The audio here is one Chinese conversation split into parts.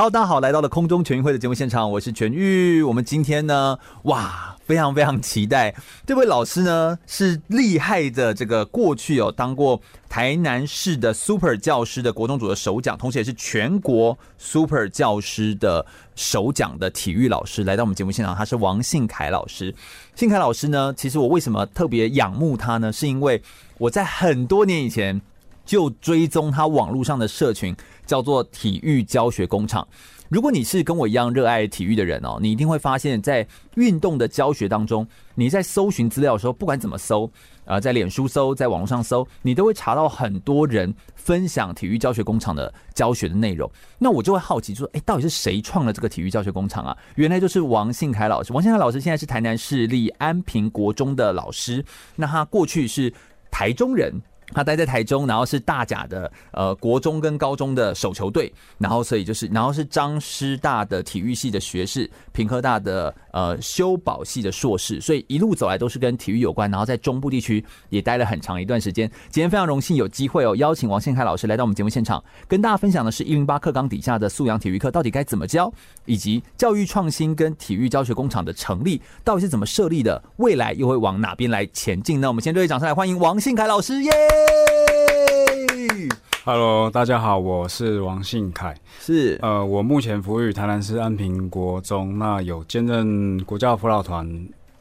好，大家好，来到了空中全运会的节目现场，我是全玉。我们今天呢，哇，非常非常期待这位老师呢，是厉害的。这个过去有当过台南市的 Super 教师的国中组的首奖，同时也是全国 Super 教师的首奖的体育老师，来到我们节目现场。他是王信凯老师。信凯老师呢，其实我为什么特别仰慕他呢？是因为我在很多年以前就追踪他网络上的社群。叫做体育教学工厂。如果你是跟我一样热爱体育的人哦，你一定会发现，在运动的教学当中，你在搜寻资料的时候，不管怎么搜，啊，在脸书搜，在网络上搜，你都会查到很多人分享体育教学工厂的教学的内容。那我就会好奇说，哎，到底是谁创了这个体育教学工厂啊？原来就是王信凯老师。王信凯老师现在是台南市立安平国中的老师，那他过去是台中人。他待在台中，然后是大甲的呃国中跟高中的手球队，然后所以就是，然后是彰师大的体育系的学士，屏科大的呃修保系的硕士，所以一路走来都是跟体育有关，然后在中部地区也待了很长一段时间。今天非常荣幸有机会哦，邀请王信凯老师来到我们节目现场，跟大家分享的是一零八课纲底下的素养体育课到底该怎么教，以及教育创新跟体育教学工厂的成立到底是怎么设立的，未来又会往哪边来前进呢？我们先热烈掌声来欢迎王信凯老师，耶！Hello，大家好，我是王信凯。是呃，我目前服务于台南市安平国中，那有兼任国家辅导团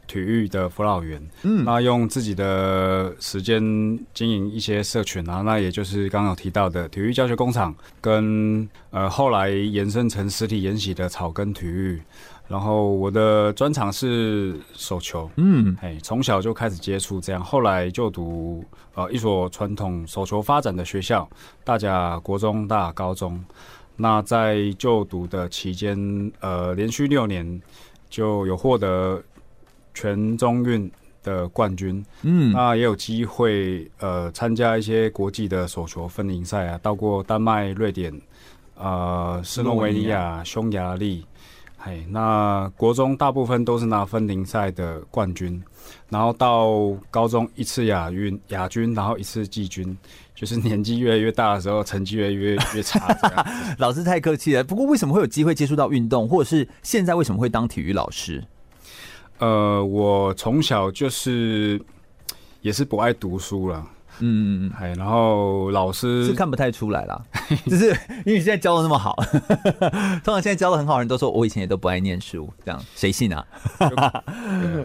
体育的辅导员。嗯，那用自己的时间经营一些社群啊，那也就是刚刚有提到的体育教学工厂，跟呃后来延伸成实体研习的草根体育。然后我的专长是手球，嗯，哎，从小就开始接触这样，后来就读呃一所传统手球发展的学校，大甲国中、大甲高中。那在就读的期间，呃，连续六年就有获得全中运的冠军，嗯，那也有机会呃参加一些国际的手球分龄赛啊，到过丹麦、瑞典、呃，斯洛维尼亚、匈牙利。嘿，那国中大部分都是拿分龄赛的冠军，然后到高中一次亚运亚军，然后一次季军，就是年纪越来越大的时候，成绩越来越越差。老师太客气了。不过为什么会有机会接触到运动，或者是现在为什么会当体育老师？呃，我从小就是也是不爱读书了。嗯嗯嗯，哎，然后老师是看不太出来啦，就是因为你现在教的那么好，通常现在教的很好的人都说我以前也都不爱念书，这样谁信啊？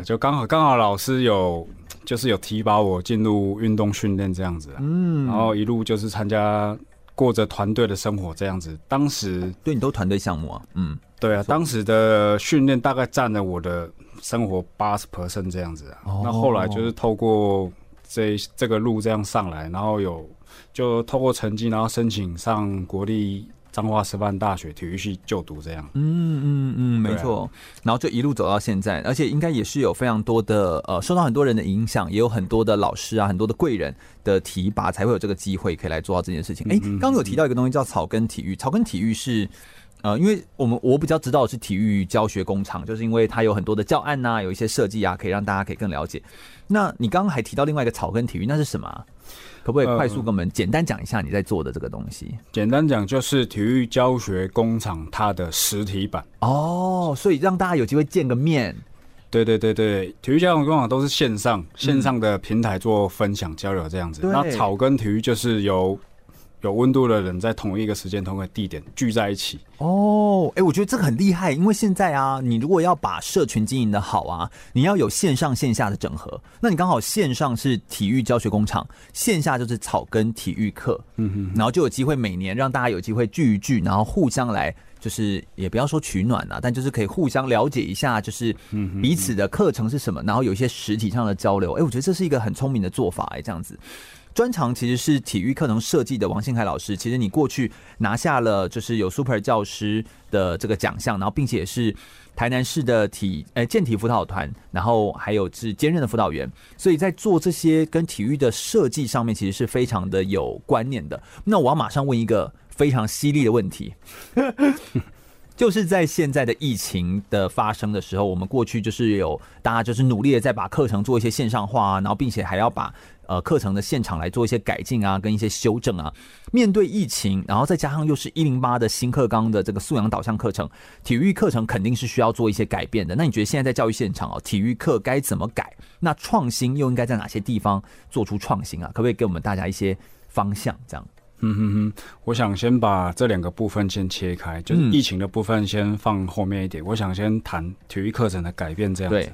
就刚好刚好老师有就是有提拔我进入运动训练这样子，嗯，然后一路就是参加过着团队的生活这样子。当时对你都团队项目啊，嗯，对啊，当时的训练大概占了我的生活八十 percent 这样子啊，那后来就是透过。这这个路这样上来，然后有就透过成绩，然后申请上国立彰化师范大学体育系就读，这样。嗯嗯嗯，没错。然后就一路走到现在，而且应该也是有非常多的呃，受到很多人的影响，也有很多的老师啊，很多的贵人的提拔，才会有这个机会可以来做到这件事情。哎，刚刚有提到一个东西叫草根体育，草根体育是。呃，因为我们我比较知道的是体育教学工厂，就是因为它有很多的教案呐、啊，有一些设计啊，可以让大家可以更了解。那你刚刚还提到另外一个草根体育，那是什么、啊？可不可以快速跟我们简单讲一下你在做的这个东西？呃、简单讲就是体育教学工厂它的实体版哦，所以让大家有机会见个面。对对对对，体育教学工厂都是线上线上的平台做分享交流这样子。嗯、那草根体育就是由。有温度的人在同一个时间、同一个地点聚在一起。哦，哎，我觉得这个很厉害，因为现在啊，你如果要把社群经营的好啊，你要有线上线下的整合。那你刚好线上是体育教学工厂，线下就是草根体育课，嗯哼，然后就有机会每年让大家有机会聚一聚，然后互相来，就是也不要说取暖啊，但就是可以互相了解一下，就是彼此的课程是什么，然后有一些实体上的交流。哎，我觉得这是一个很聪明的做法，哎，这样子。专长其实是体育课程设计的王信凯老师。其实你过去拿下了就是有 Super 教师的这个奖项，然后并且是台南市的体呃健体辅导团，然后还有是兼任的辅导员，所以在做这些跟体育的设计上面，其实是非常的有观念的。那我要马上问一个非常犀利的问题。就是在现在的疫情的发生的时候，我们过去就是有大家就是努力的在把课程做一些线上化啊，然后并且还要把呃课程的现场来做一些改进啊，跟一些修正啊。面对疫情，然后再加上又是一零八的新课纲的这个素养导向课程，体育课程肯定是需要做一些改变的。那你觉得现在在教育现场哦，体育课该怎么改？那创新又应该在哪些地方做出创新啊？可不可以给我们大家一些方向？这样？嗯哼哼，我想先把这两个部分先切开，就是疫情的部分先放后面一点。嗯、我想先谈体育课程的改变，这样子。对，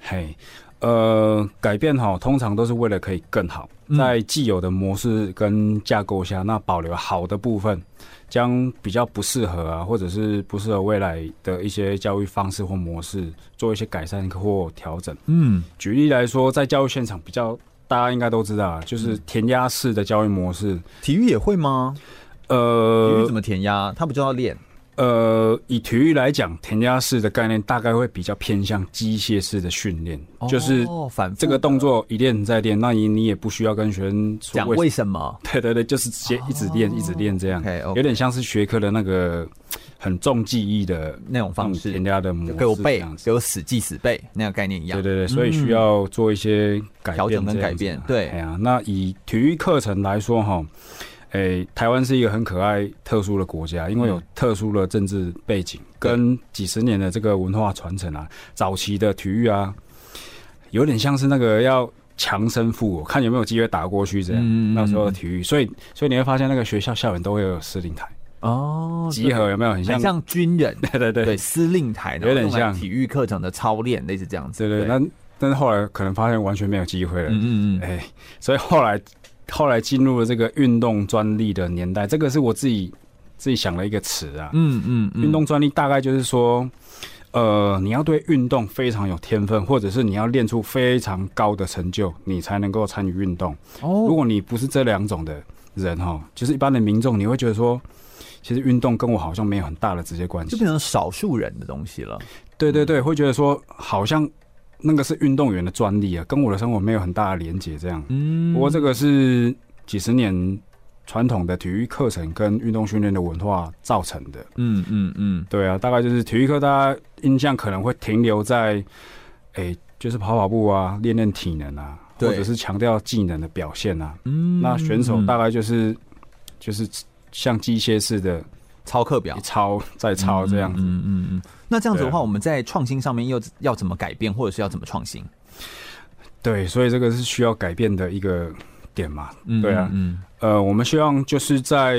嘿，呃，改变哈，通常都是为了可以更好，在既有的模式跟架构下，那保留好的部分，将比较不适合啊，或者是不适合未来的一些教育方式或模式做一些改善或调整。嗯，举例来说，在教育现场比较。大家应该都知道，就是填鸭式的教育模式。体育也会吗？呃，体育怎么填鸭？他不就要练？呃，以体育来讲，填鸭式的概念大概会比较偏向机械式的训练，哦、就是反这个动作一练再练，那你你也不需要跟学生讲为什么？对对对，就是直接一直练、哦、一直练这样，okay, okay 有点像是学科的那个很重记忆的那种方式，填鸭的模式，给我背，给我死记死背那个概念一样。对对对，所以需要做一些调整跟改变。对，哎呀，那以体育课程来说哈。诶、欸，台湾是一个很可爱、特殊的国家，因为有特殊的政治背景跟几十年的这个文化传承啊。早期的体育啊，有点像是那个要强身富，看有没有机会打过去这样。嗯、那时候的体育，所以所以你会发现那个学校校园都会有司令台哦，集合有没有很像很像军人？对对对，对司令台有点像体育课程的操练，类似这样子。对对，對，那但是后来可能发现完全没有机会了。嗯嗯嗯，哎、欸，所以后来。后来进入了这个运动专利的年代，这个是我自己自己想了一个词啊。嗯嗯，运动专利大概就是说，呃，你要对运动非常有天分，或者是你要练出非常高的成就，你才能够参与运动。哦，如果你不是这两种的人哈，就是一般的民众，你会觉得说，其实运动跟我好像没有很大的直接关系，就变成少数人的东西了。对对对，会觉得说好像。那个是运动员的专利啊，跟我的生活没有很大的连结。这样，嗯，不过这个是几十年传统的体育课程跟运动训练的文化造成的。嗯嗯嗯，对啊，大概就是体育课，大家印象可能会停留在，哎、欸，就是跑跑步啊，练练体能啊，或者是强调技能的表现啊。嗯，那选手大概就是就是像机械式的。抄课表，抄再抄这样子。嗯嗯嗯。那这样子的话，我们在创新上面又要怎么改变，或者是要怎么创新？对，所以这个是需要改变的一个点嘛。对啊。嗯。呃，我们希望就是在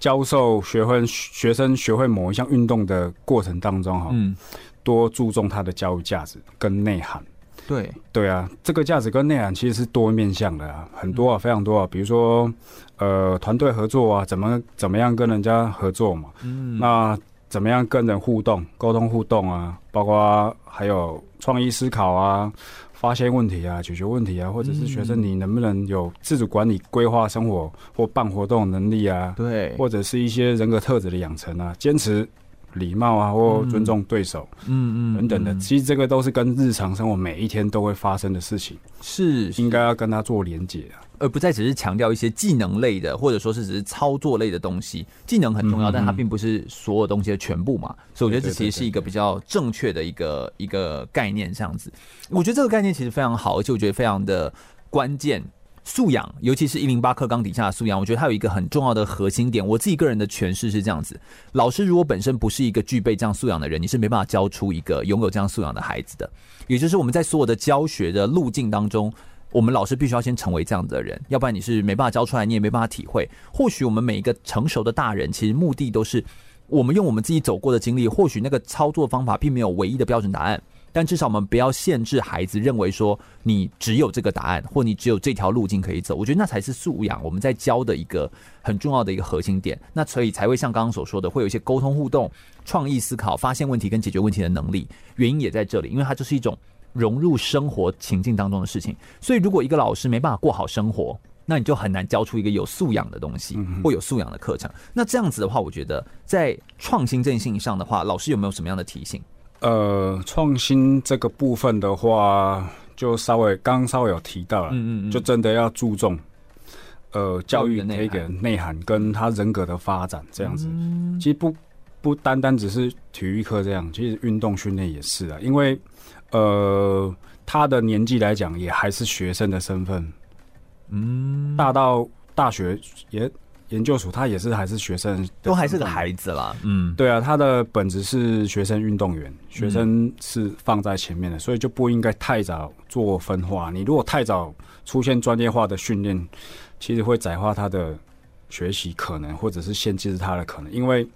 教授学会学生学会某一项运动的过程当中，哈，嗯，多注重它的教育价值跟内涵。对对啊，这个价值跟内涵其实是多面向的啊，很多啊，非常多啊。比如说，呃，团队合作啊，怎么怎么样跟人家合作嘛？嗯，那怎么样跟人互动、沟通互动啊？包括还有创意思考啊，发现问题啊，解决问题啊，或者是学生你能不能有自主管理、规划生活或办活动能力啊？对，或者是一些人格特质的养成啊，坚持。礼貌啊，或尊重对手，嗯嗯等等的，其实这个都是跟日常生活每一天都会发生的事情，是应该要跟他做连结啊，而不再只是强调一些技能类的，或者说是只是操作类的东西。技能很重要，但它并不是所有东西的全部嘛。所以我觉得这其实是一个比较正确的一个一个概念，这样子。我觉得这个概念其实非常好，而且我觉得非常的关键。素养，尤其是一零八课纲底下的素养，我觉得它有一个很重要的核心点。我自己个人的诠释是这样子：老师如果本身不是一个具备这样素养的人，你是没办法教出一个拥有这样素养的孩子的。也就是我们在所有的教学的路径当中，我们老师必须要先成为这样子的人，要不然你是没办法教出来，你也没办法体会。或许我们每一个成熟的大人，其实目的都是我们用我们自己走过的经历，或许那个操作方法并没有唯一的标准答案。但至少我们不要限制孩子，认为说你只有这个答案，或你只有这条路径可以走。我觉得那才是素养，我们在教的一个很重要的一个核心点。那所以才会像刚刚所说的，会有一些沟通互动、创意思考、发现问题跟解决问题的能力。原因也在这里，因为它就是一种融入生活情境当中的事情。所以，如果一个老师没办法过好生活，那你就很难教出一个有素养的东西，或有素养的课程。那这样子的话，我觉得在创新这件事情上的话，老师有没有什么样的提醒？呃，创新这个部分的话，就稍微刚刚稍微有提到了，嗯嗯，就真的要注重，呃，教育的那个内涵跟他人格的发展这样子。其实不不单单只是体育课这样，其实运动训练也是啊，因为呃，他的年纪来讲，也还是学生的身份，嗯，大到大学研。研究所他也是还是学生，都还是个孩子啦。嗯，对啊，他的本质是学生运动员，学生是放在前面的，所以就不应该太早做分化。你如果太早出现专业化的训练，其实会窄化他的学习可能，或者是限制他的可能。因为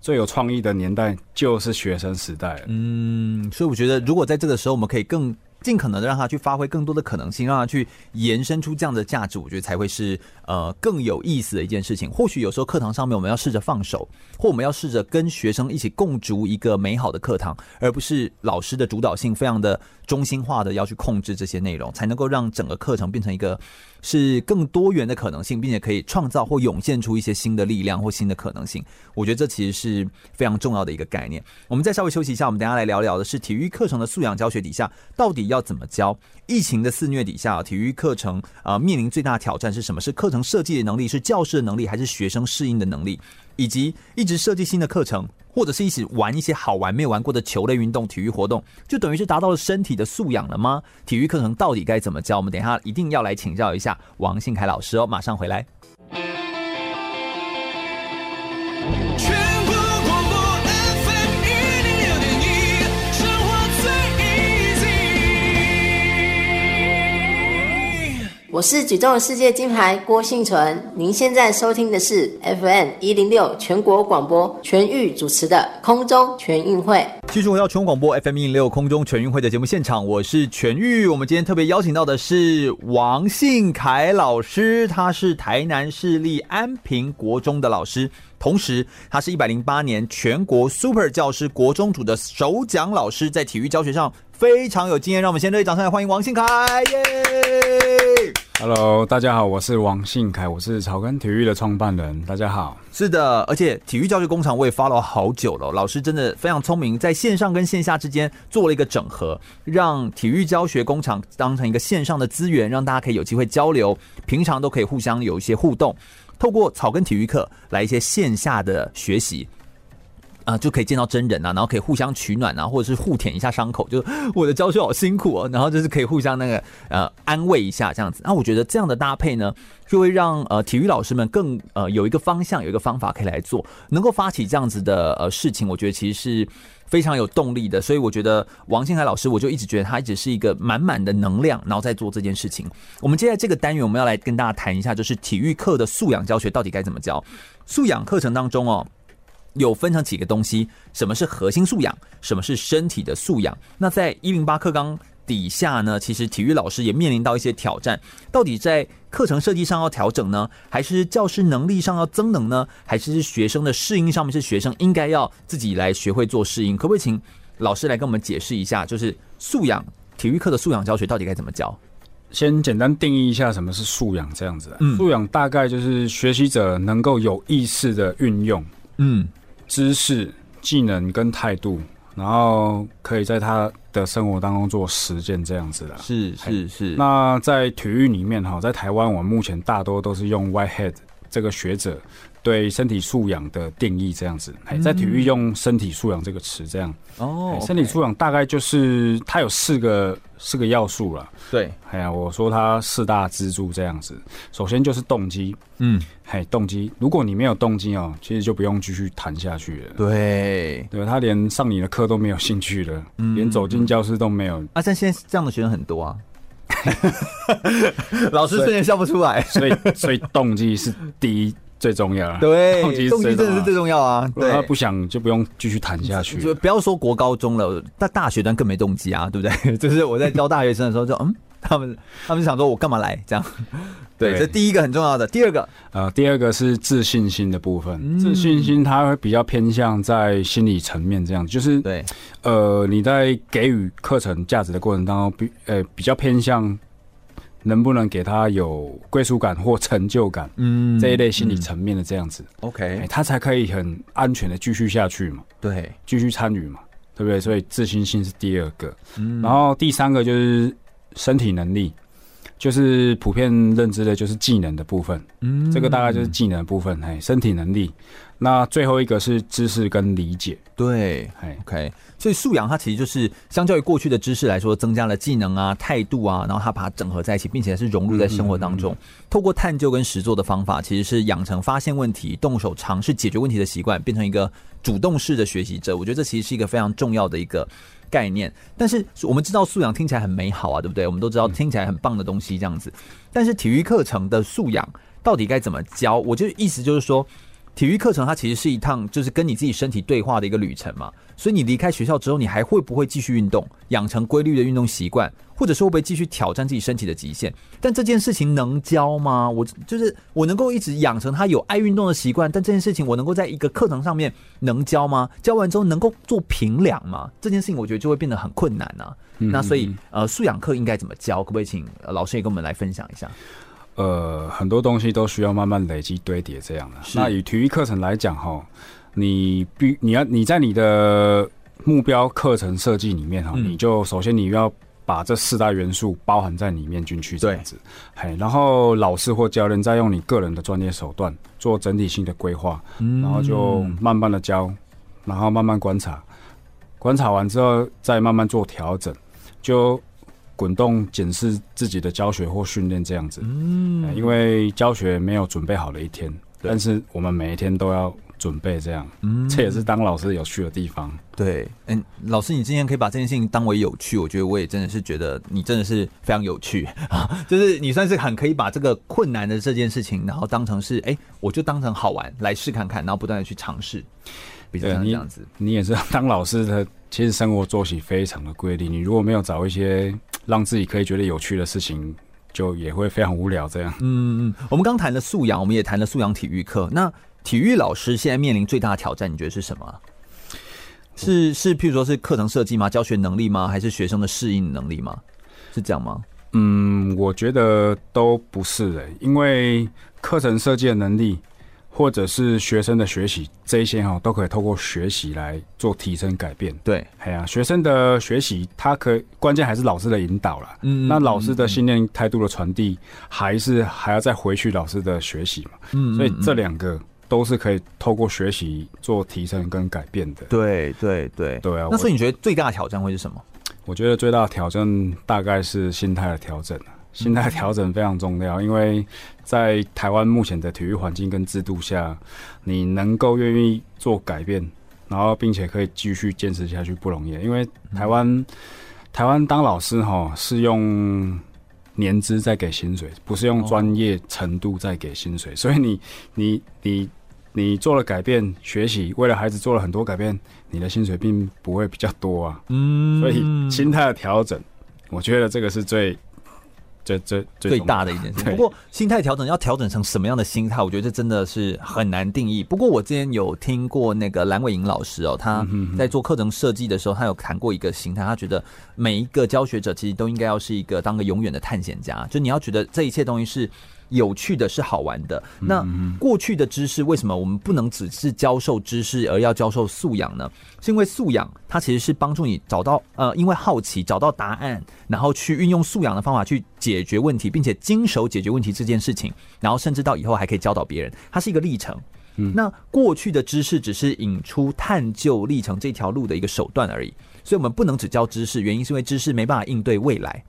最有创意的年代就是学生时代。嗯，所以我觉得如果在这个时候，我们可以更。尽可能的让他去发挥更多的可能性，让他去延伸出这样的价值，我觉得才会是呃更有意思的一件事情。或许有时候课堂上面我们要试着放手，或我们要试着跟学生一起共筑一个美好的课堂，而不是老师的主导性非常的中心化的要去控制这些内容，才能够让整个课程变成一个。是更多元的可能性，并且可以创造或涌现出一些新的力量或新的可能性。我觉得这其实是非常重要的一个概念。我们再稍微休息一下，我们等下来聊聊的是体育课程的素养教学底下到底要怎么教。疫情的肆虐底下，体育课程啊、面临最大挑战是什么？是课程设计的能力，是教师的能力，还是学生适应的能力？以及一直设计新的课程，或者是一起玩一些好玩没有玩过的球类运动、体育活动，就等于是达到了身体的素养了吗？体育课程到底该怎么教？我们等一下一定要来请教一下王信凯老师哦，马上回来。我是举重世界金牌郭信存，您现在收听的是 FM 一零六全国广播全域主持的空中全运会。继续回到全国广播 FM 一零六空中全运会的节目现场，我是全域。我们今天特别邀请到的是王信凯老师，他是台南市立安平国中的老师，同时他是一百零八年全国 Super 教师国中组的首奖老师，在体育教学上非常有经验。让我们先热烈掌声来欢迎王信凯，耶！Hello，大家好，我是王信凯，我是草根体育的创办人。大家好，是的，而且体育教学工厂我也 follow 好久了，老师真的非常聪明，在线上跟线下之间做了一个整合，让体育教学工厂当成一个线上的资源，让大家可以有机会交流，平常都可以互相有一些互动，透过草根体育课来一些线下的学习。啊，就可以见到真人啊，然后可以互相取暖啊，或者是互舔一下伤口，就我的教学好辛苦哦，然后就是可以互相那个呃安慰一下这样子。那我觉得这样的搭配呢，就会让呃体育老师们更呃有一个方向，有一个方法可以来做，能够发起这样子的呃事情，我觉得其实是非常有动力的。所以我觉得王信凯老师，我就一直觉得他一直是一个满满的能量，然后在做这件事情。我们接下来这个单元，我们要来跟大家谈一下，就是体育课的素养教学到底该怎么教？素养课程当中哦。有分成几个东西，什么是核心素养，什么是身体的素养？那在一零八课纲底下呢，其实体育老师也面临到一些挑战，到底在课程设计上要调整呢，还是教师能力上要增能呢，还是学生的适应上面是学生应该要自己来学会做适应？可不可以请老师来跟我们解释一下，就是素养体育课的素养教学到底该怎么教？先简单定义一下什么是素养，这样子。嗯，素养大概就是学习者能够有意识的运用，嗯。知识、技能跟态度，然后可以在他的生活当中做实践，这样子的。是是是。那在体育里面哈，在台湾，我们目前大多都是用 Whitehead 这个学者。对身体素养的定义这样子，哎在体育用身体素养这个词这样哦，身体素养大概就是它有四个四个要素了。对，哎呀，我说它四大支柱这样子。首先就是动机，嗯，嘿，动机，如果你没有动机哦，其实就不用继续谈下去了。对，对，他连上你的课都没有兴趣了，连走进教室都没有。啊，但现在这样的学生很多啊，老师瞬间笑不出来。所以，所以动机是第一。最重要，对，动机真的是最重要啊！对，他不想就不用继续谈下去。就不要说国高中了，大大学端更没动机啊，对不对？就是我在教大学生的时候就，就嗯，他们他们想说，我干嘛来这样？对，这第一个很重要的。第二个，呃，第二个是自信心的部分。嗯、自信心它会比较偏向在心理层面，这样就是对，呃，你在给予课程价值的过程当中，比呃比较偏向能不能给他有归属感或成就感，嗯，这一类心理层面的这样子。嗯、OK，他才可以很安全的继续下去嘛。对，继续参与嘛，对不对？所以自信心是第二个。嗯，然后第三个就是身体能力。就是普遍认知的，就是技能的部分。嗯，这个大概就是技能的部分。嘿，身体能力。那最后一个是知识跟理解。对，嘿，OK。所以素养它其实就是相较于过去的知识来说，增加了技能啊、态度啊，然后它把它整合在一起，并且是融入在生活当中。嗯嗯嗯，透过探究跟实作的方法，其实是养成发现问题、动手尝试解决问题的习惯，变成一个主动式的学习者。我觉得这其实是一个非常重要的一个。概念，但是我们知道素养听起来很美好啊，对不对？我们都知道听起来很棒的东西这样子，但是体育课程的素养到底该怎么教？我就意思就是说。体育课程它其实是一趟就是跟你自己身体对话的一个旅程嘛，所以你离开学校之后，你还会不会继续运动，养成规律的运动习惯，或者说会不会继续挑战自己身体的极限？但这件事情能教吗？我就是我能够一直养成他有爱运动的习惯，但这件事情我能够在一个课程上面能教吗？教完之后能够做平量吗？这件事情我觉得就会变得很困难啊。那所以呃，素养课应该怎么教？可不可以请老师也跟我们来分享一下？呃，很多东西都需要慢慢累积堆叠这样的。那以体育课程来讲哈，你必你要你在你的目标课程设计里面哈，嗯、你就首先你要把这四大元素包含在里面进去这样子。嘿，然后老师或教练再用你个人的专业手段做整体性的规划，然后就慢慢的教，然后慢慢观察，观察完之后再慢慢做调整，就。滚动检视自己的教学或训练这样子，嗯，因为教学没有准备好的一天，但是我们每一天都要准备这样，嗯，这也是当老师有趣的地方。对，嗯，老师，你今天可以把这件事情当为有趣，我觉得我也真的是觉得你真的是非常有趣啊，就是你算是很可以把这个困难的这件事情，然后当成是，哎，我就当成好玩来试看看，然后不断的去尝试，比较像这样子。你也是当老师的，其实生活作息非常的规律，你如果没有找一些。让自己可以觉得有趣的事情，就也会非常无聊。这样，嗯嗯，我们刚谈了素养，我们也谈了素养体育课。那体育老师现在面临最大的挑战，你觉得是什么？是是，譬如说是课程设计吗？教学能力吗？还是学生的适应能力吗？是这样吗？嗯，我觉得都不是的，因为课程设计的能力。或者是学生的学习，这一些哈都可以透过学习来做提升改变。对，哎呀，学生的学习，他可以关键还是老师的引导了。嗯，那老师的信念态度的传递，还是还要再回去老师的学习嘛。嗯，所以这两个都是可以透过学习做提升跟改变的。对对对对啊！那所以你觉得最大的挑战会是什么？我觉得最大的挑战大概是心态的调整。心态调整非常重要，因为在台湾目前的体育环境跟制度下，你能够愿意做改变，然后并且可以继续坚持下去不容易。因为台湾台湾当老师哈是用年资在给薪水，不是用专业程度在给薪水，所以你你你你做了改变，学习为了孩子做了很多改变，你的薪水并不会比较多啊。嗯，所以心态的调整，我觉得这个是最。最最最大的一件事，不过心态调整要调整成什么样的心态，我觉得这真的是很难定义。不过我之前有听过那个蓝伟莹老师哦，他在做课程设计的时候，他有谈过一个心态，他觉得每一个教学者其实都应该要是一个当个永远的探险家，就你要觉得这一切东西是。有趣的是好玩的。那过去的知识为什么我们不能只是教授知识，而要教授素养呢？是因为素养它其实是帮助你找到呃，因为好奇找到答案，然后去运用素养的方法去解决问题，并且经手解决问题这件事情，然后甚至到以后还可以教导别人，它是一个历程。那过去的知识只是引出探究历程这条路的一个手段而已，所以我们不能只教知识，原因是因为知识没办法应对未来。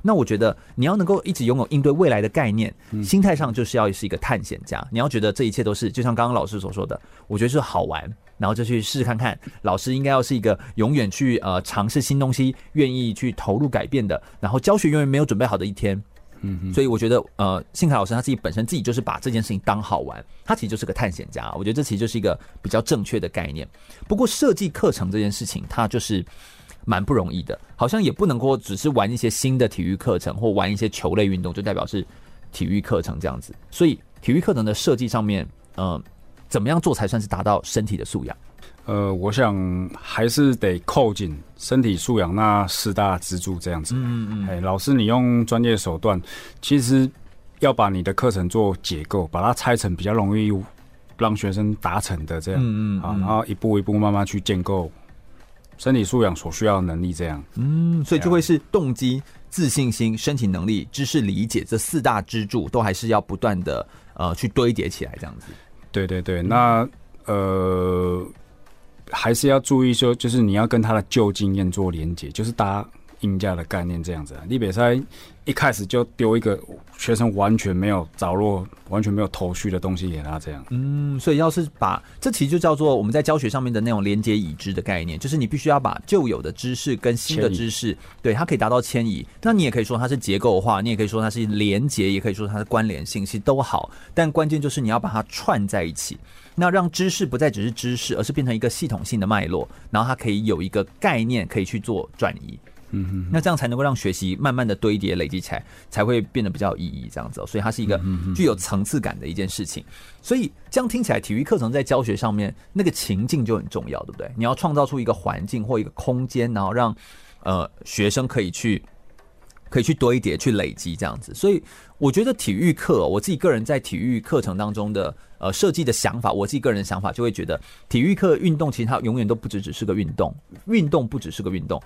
那我觉得你要能够一直拥有应对未来的概念，心态上就是要是一个探险家。你要觉得这一切都是就像刚刚老师所说的，我觉得是好玩，然后就去试试看看。老师应该要是一个永远去呃尝试新东西，愿意去投入改变的。然后教学永远没有准备好的一天。嗯，所以我觉得呃，信凯老师他自己本身自己就是把这件事情当好玩，他其实就是个探险家。我觉得这其实就是一个比较正确的概念。不过设计课程这件事情，它就是。蛮不容易的，好像也不能够只是玩一些新的体育课程或玩一些球类运动就代表是体育课程这样子。所以体育课程的设计上面，呃，怎么样做才算是达到身体的素养？呃，我想还是得扣紧身体素养那四大支柱这样子。嗯嗯，哎，老师，你用专业手段，其实要把你的课程做结构，把它拆成比较容易让学生达成的这样。嗯嗯，啊，然后一步一步慢慢去建构。身体素养所需要的能力，这样，嗯，所以就会是动机、自信心、身体能力、知识理解这四大支柱，都还是要不断的呃去堆叠起来，这样子。对对对，那呃还是要注意说，就是你要跟他的旧经验做连接，就是搭硬架的概念这样子啊。你别在一开始就丢一个学生完全没有着落、完全没有头绪的东西给他，这样。嗯，所以要是把这其实就叫做我们在教学上面的那种连接已知的概念，就是你必须要把旧有的知识跟新的知识，对它可以达到迁移。那你也可以说它是结构化，你也可以说它是连接，也可以说它的关联性，其实都好。但关键就是你要把它串在一起，那让知识不再只是知识，而是变成一个系统性的脉络，然后它可以有一个概念可以去做转移。嗯哼，那这样才能够让学习慢慢的堆叠累积起来，才会变得比较有意义。这样子，所以它是一个具有层次感的一件事情。所以这样听起来，体育课程在教学上面那个情境就很重要，对不对？你要创造出一个环境或一个空间，然后让呃学生可以去。可以去堆叠、去累积这样子，所以我觉得体育课，我自己个人在体育课程当中的呃设计的想法，我自己个人的想法就会觉得，体育课运动其实它永远都不只只是个运动，运动不只是个运动，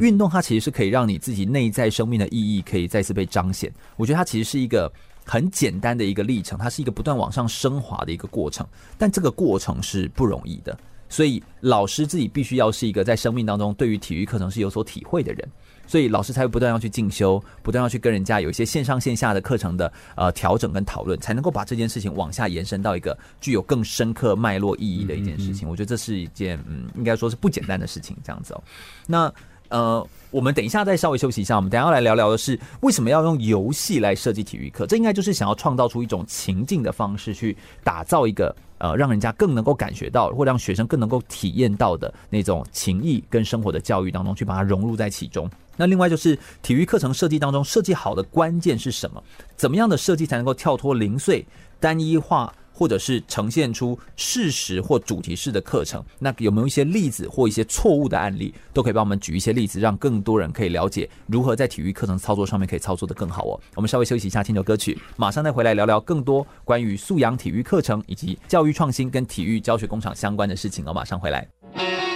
运动它其实是可以让你自己内在生命的意义可以再次被彰显。我觉得它其实是一个很简单的一个历程，它是一个不断往上升华的一个过程，但这个过程是不容易的，所以老师自己必须要是一个在生命当中对于体育课程是有所体会的人。所以老师才会不断要去进修，不断要去跟人家有一些线上线下的课程的呃调整跟讨论，才能够把这件事情往下延伸到一个具有更深刻脉络意义的一件事情。我觉得这是一件嗯，应该说是不简单的事情。这样子哦，那呃，我们等一下再稍微休息一下，我们等一下要来聊聊的是为什么要用游戏来设计体育课？这应该就是想要创造出一种情境的方式，去打造一个呃，让人家更能够感觉到，或让学生更能够体验到的那种情谊跟生活的教育当中，去把它融入在其中。那另外就是体育课程设计当中，设计好的关键是什么？怎么样的设计才能够跳脱零碎、单一化，或者是呈现出事实或主题式的课程？那有没有一些例子或一些错误的案例，都可以帮我们举一些例子，让更多人可以了解如何在体育课程操作上面可以操作得更好哦。我们稍微休息一下，听首歌曲，马上再回来聊聊更多关于素养体育课程以及教育创新跟体育教学工厂相关的事情哦。马上回来。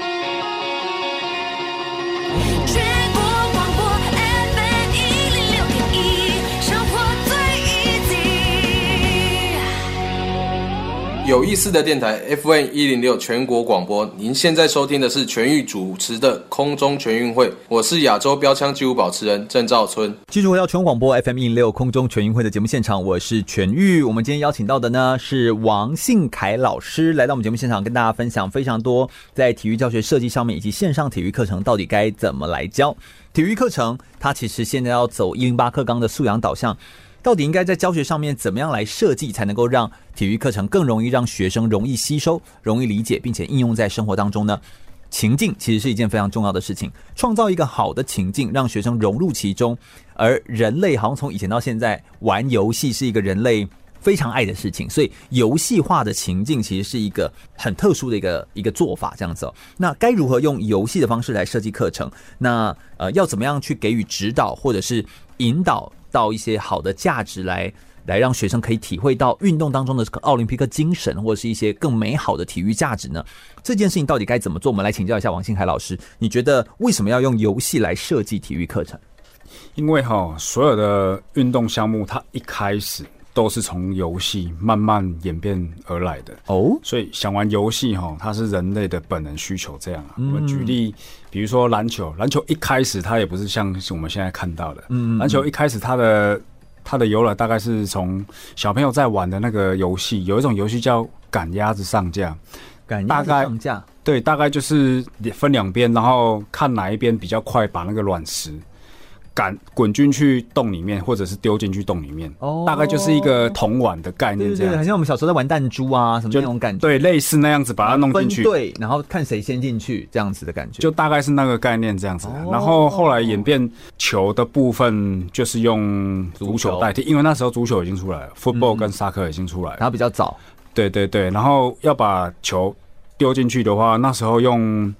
有意思的电台 FM 一零六全国广播，您现在收听的是全域主持的空中全运会，我是亚洲标枪纪录保持人郑兆春。继续回到全广播 FM 一零六空中全运会的节目现场，我是全域。我们今天邀请到的呢是王信凯老师，来到我们节目现场跟大家分享非常多在体育教学设计上面，以及线上体育课程到底该怎么来教。体育课程它其实现在要走一零八课纲的素养导向。到底应该在教学上面怎么样来设计，才能够让体育课程更容易让学生容易吸收、容易理解，并且应用在生活当中呢？情境其实是一件非常重要的事情，创造一个好的情境，让学生融入其中。而人类好像从以前到现在，玩游戏是一个人类非常爱的事情，所以游戏化的情境其实是一个很特殊的一个一个做法，这样子哦。那该如何用游戏的方式来设计课程？那呃，要怎么样去给予指导或者是引导？到一些好的价值来，来让学生可以体会到运动当中的奥林匹克精神，或者是一些更美好的体育价值呢？这件事情到底该怎么做？我们来请教一下王新海老师，你觉得为什么要用游戏来设计体育课程？因为哈，所有的运动项目它一开始。都是从游戏慢慢演变而来的。哦，所以想玩游戏哈，它是人类的本能需求。这样啊，我们举例，比如说篮球，篮球一开始它也不是像是我们现在看到的，嗯，篮球一开始它的它的由来大概是从小朋友在玩的那个游戏，有一种游戏叫赶鸭子上架，赶鸭子上架，对，大概就是分两边，然后看哪一边比较快把那个卵石赶滚进去洞里面，或者是丢进去洞里面，哦，大概就是一个铜碗的概念，这样，好像我们小时候在玩弹珠啊，什么那种感觉，对，类似那样子把它弄进去，对，然后看谁先进去，这样子的感觉，就大概是那个概念这样子。然后后来演变球的部分，就是用足球代替，因为那时候足球已经出来了，football 跟 soccer 已经出来了，然后比较早，对对对，然后要把球丢进去的话，那时候用。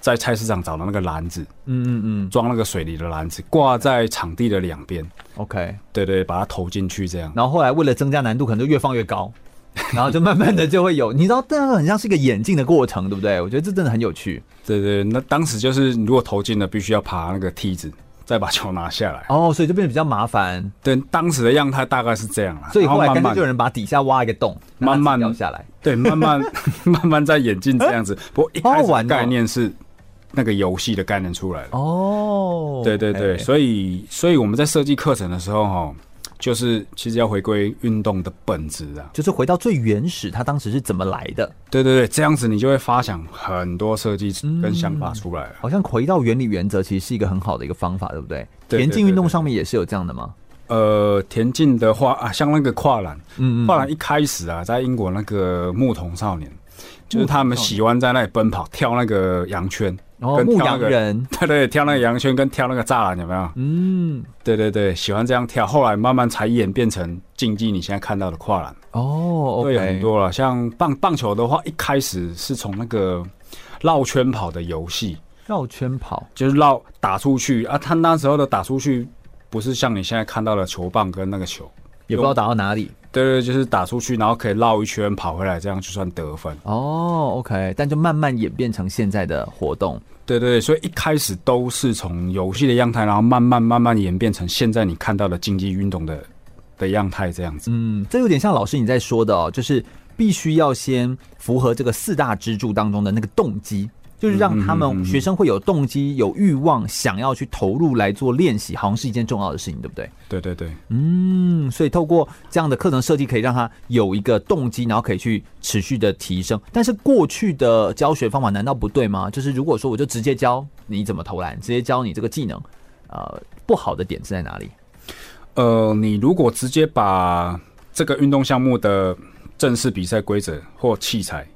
在菜市场找到那个篮子，嗯嗯嗯，装那个水泥的篮子，挂在场地的两边。OK，对，对对，把它投进去这样。然后后来为了增加难度，可能就越放越高，然后就慢慢的就会有，你知道，这样很像是一个演进的过程，对不对？我觉得这真的很有趣。对，对对，那当时就是如果投进了，必须要爬那个梯子，再把球拿下来。哦，所以就变得比较麻烦。对，当时的样态大概是这样了。所以后来干脆就有人把底下挖一个洞，慢慢掉下来。对，慢慢 慢慢在演进这样子。不过一开始概念是。那个游戏的概念出来了哦，对对对，所以所以我们在设计课程的时候哈，就是其实要回归运动的本质啊，就是回到最原始，它当时是怎么来的？对对对，这样子你就会发想很多设计跟想法出来了。好像回到原理原则，其实是一个很好的一个方法，对不对？田径运动上面也是有这样的吗？呃，田径的话啊，像那个跨栏，嗯嗯，跨栏一开始啊，在英国那个牧童少年，就是他们喜欢在那里奔跑，跳那个羊圈。哦，牧羊人，对对，跳那个羊圈跟跳那个栅栏有没有？嗯，对对对，喜欢这样跳，后来慢慢才演变成竞技。你现在看到的跨栏哦，对，很多了。像棒棒球的话，一开始是从那个绕圈跑的游戏，绕圈跑就是绕打出去啊。他那时候的打出去，不是像你现在看到的球棒跟那个球，也不知道打到哪里。对对，就是打出去，然后可以绕一圈跑回来，这样就算得分。哦，OK，但就慢慢演变成现在的活动。对对对，所以一开始都是从游戏的样态，然后慢慢慢慢演变成现在你看到的竞技运动的的样态这样子。嗯，这有点像老师你在说的哦，就是必须要先符合这个四大支柱当中的那个动机。就是让他们学生会有动机、有欲望，想要去投入来做练习，好像是一件重要的事情，对不对？对对对，嗯，所以透过这样的课程设计，可以让他有一个动机，然后可以去持续的提升。但是过去的教学方法难道不对吗？就是如果说我就直接教你怎么投篮，直接教你这个技能，呃，不好的点是在哪里？呃，你如果直接把这个运动项目的正式比赛规则或器材。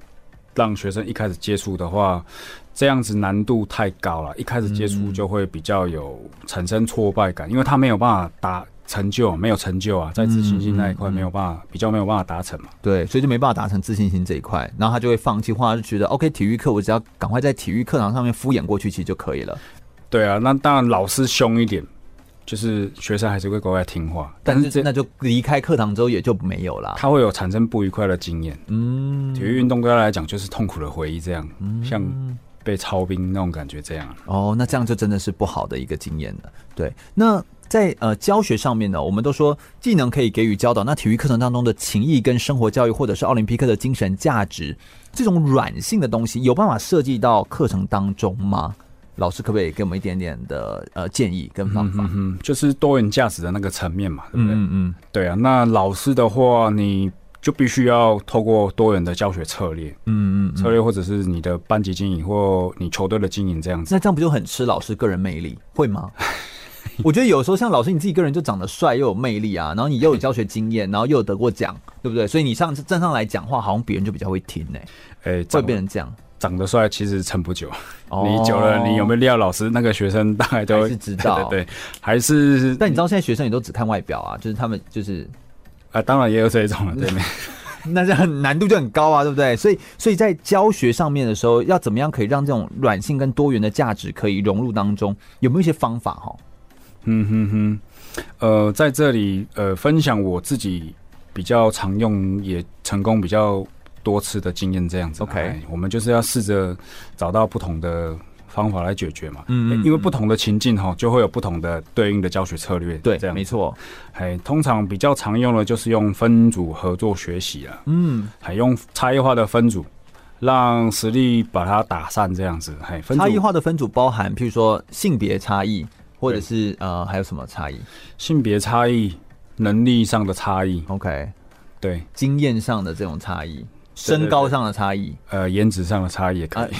让学生一开始接触的话，这样子难度太高了。一开始接触就会比较有产生挫败感，因为他没有办法达成就，没有成就啊，在自信心那一块没有办法，比较没有办法达成嘛。对，所以就没办法达成自信心这一块，然后他就会放弃，或者就觉得 OK，体育课我只要赶快在体育课堂上面敷衍过去，其实就可以了。对啊，那当然老师凶一点。就是学生还是会乖乖听话，但是那就离开课堂之后也就没有了。他会有产生不愉快的经验。嗯，体育运动对他来讲就是痛苦的回忆，这样，嗯、像被操兵那种感觉这样。哦，那这样就真的是不好的一个经验了。对，那在呃教学上面呢，我们都说技能可以给予教导，那体育课程当中的情谊跟生活教育，或者是奥林匹克的精神价值，这种软性的东西，有办法设计到课程当中吗？老师可不可以给我们一点点的呃建议跟方法？嗯，就是多元价值的那个层面嘛，对不对？嗯嗯，对啊。那老师的话，你就必须要透过多元的教学策略，嗯嗯，策略或者是你的班级经营或你球队的经营这样子。那这样不就很吃老师个人魅力，会吗？我觉得有时候像老师你自己个人就长得帅又有魅力啊，然后你又有教学经验，然后又有得过奖，对不对？所以你上次站上来讲话，好像别人就比较会听呢。哎，会变成这样。长得帅其实撑不久，你久了，你有没有料？老师那个学生大概都是知道，对，还是。但你知道现在学生也都只看外表啊，就是他们就是，啊，当然也有这种了，对没？那这很难度就很高啊，对不对？所以，所以在教学上面的时候，要怎么样可以让这种软性跟多元的价值可以融入当中？有没有一些方法？哈，嗯哼哼，呃，在这里呃，分享我自己比较常用也成功比较。多次的经验这样子，OK，我们就是要试着找到不同的方法来解决嘛。嗯，嗯，嗯，因为不同的情境哈，就会有不同的对应的教学策略。对，这样没错。还通常比较常用的就是用分组合作学习啊。嗯，还用差异化的分组，让实力把它打散这样子。还差异化的分组包含，譬如说性别差异，或者是呃，还有什么差异？性别差异、能力上的差异。OK，对，经验上的这种差异。身高上的差异，呃，颜值上的差异也可以。啊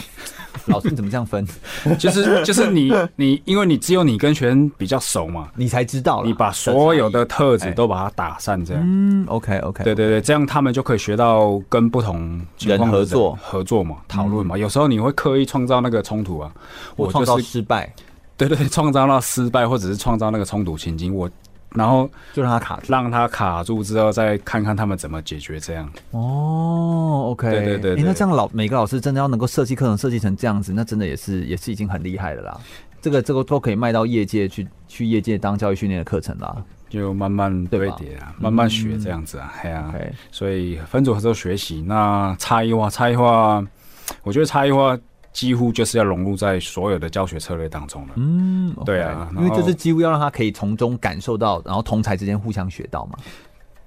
老师，你怎么这样分？就是就是你你，因为你只有你跟学生比较熟嘛，你才知道，你把所有的特质都把它打散，这样。嗯，OK OK，对对对，这样他们就可以学到跟不同人合作合作嘛，讨论嘛。有时候你会刻意创造那个冲突啊，我创造失败。对对，创造到失败，或者是创造那个冲突情境，我。然后就让他卡，让他卡住之后，再看看他们怎么解决这样。哦，OK，对对对。那这样老每个老师真的要能够设计课程设计成这样子，那真的也是也是已经很厉害的啦。这个这个都可以卖到业界去，去业界当教育训练的课程啦。就慢慢堆叠啊，慢慢学这样子啊，哎呀、嗯，所以分组合作学习，那差异化，差异化，我觉得差异化。几乎就是要融入在所有的教学策略当中了。嗯，对啊，因为这是几乎要让他可以从中感受到，然后同才之间互相学到嘛。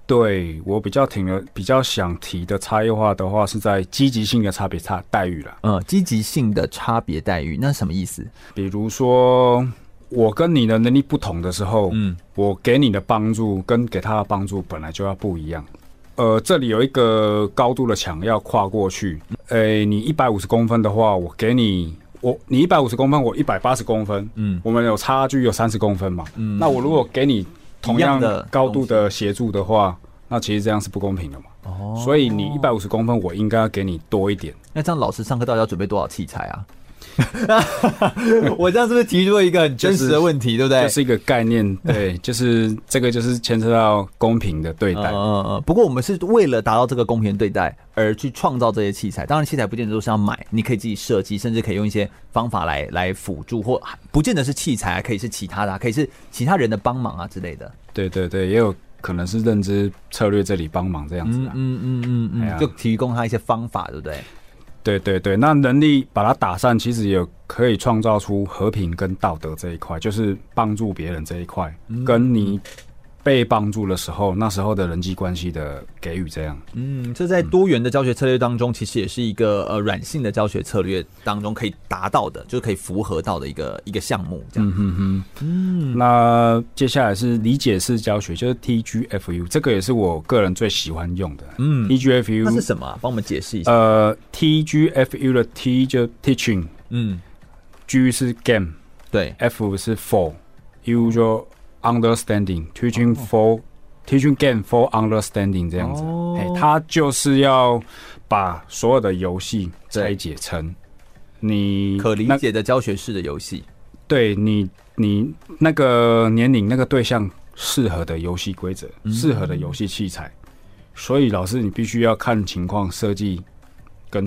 对，我比较挺的，比较想提的差异化的话，是在积极性的差别差待遇了。嗯，积极性的差别待遇，那什么意思？比如说，我跟你的能力不同的时候，嗯，我给你的帮助跟给他的帮助本来就要不一样。呃，这里有一个高度的墙要跨过去。诶、欸，你一百五十公分的话，我给你我你一百五十公分，我一百八十公分，嗯，我们有差距有三十公分嘛，嗯，那我如果给你同样的高度的协助的话，那其实这样是不公平的嘛。哦，所以你一百五十公分，我应该要给你多一点。那这样老师上课到底要准备多少器材啊？我这样是不是提出了一个很真实的问题，就是、对不对？就是一个概念，对，就是这个就是牵扯到公平的对待。嗯嗯嗯。不过我们是为了达到这个公平对待而去创造这些器材。当然，器材不见得都是要买，你可以自己设计，甚至可以用一些方法来来辅助，或不见得是器材，可以是其他的，可以是其他人的帮忙啊之类的。对对对，也有可能是认知策略这里帮忙这样子。嗯嗯嗯嗯嗯，就提供他一些方法，对不对？对对对，那能力把它打散，其实也可以创造出和平跟道德这一块，就是帮助别人这一块，跟你。被帮助的时候，那时候的人际关系的给予，这样，嗯，这在多元的教学策略当中，嗯、其实也是一个呃软性的教学策略当中可以达到的，就是可以符合到的一个一个项目，这样，嗯哼哼，嗯，那接下来是理解式教学，就是 TGFU，这个也是我个人最喜欢用的，嗯，TGFU 那是什么、啊？帮我们解释一下。呃，TGFU 的 T 就 Teaching，嗯，G 是 Game，对，F 是 For，U 就。Understanding, teaching for,、oh. teaching game for understanding 这样子，哎、oh.，他就是要把所有的游戏拆解成你可理解的教学式的游戏，对你，你那个年龄、那个对象适合的游戏规则、适、mm -hmm. 合的游戏器材，所以老师你必须要看情况设计跟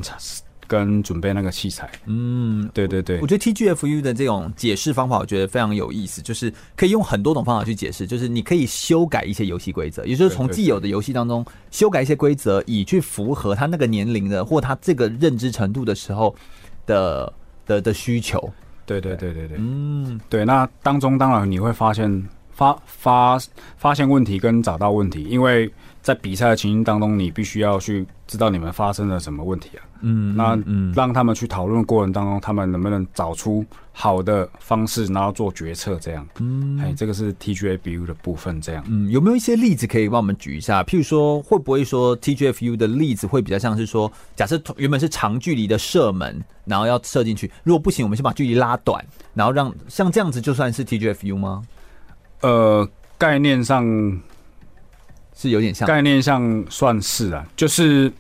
跟准备那个器材，嗯，对对对，我觉得 TGFU 的这种解释方法，我觉得非常有意思，就是可以用很多种方法去解释，就是你可以修改一些游戏规则，也就是从既有的游戏当中修改一些规则，以去符合他那个年龄的或他这个认知程度的时候的的的需求。对对对对对，嗯，对，那当中当然你会发现发发发现问题跟找到问题，因为。在比赛的情形当中，你必须要去知道你们发生了什么问题啊？嗯，那嗯，让他们去讨论过程当中，他们能不能找出好的方式，然后做决策这样。嗯，哎，这个是 TGFU 的部分这样。嗯，有没有一些例子可以帮我们举一下？譬如说，会不会说 TGFU 的例子会比较像是说，假设原本是长距离的射门，然后要射进去，如果不行，我们先把距离拉短，然后让像这样子就算是 TGFU 吗？呃，概念上。是有点像。概念上算是啊，就是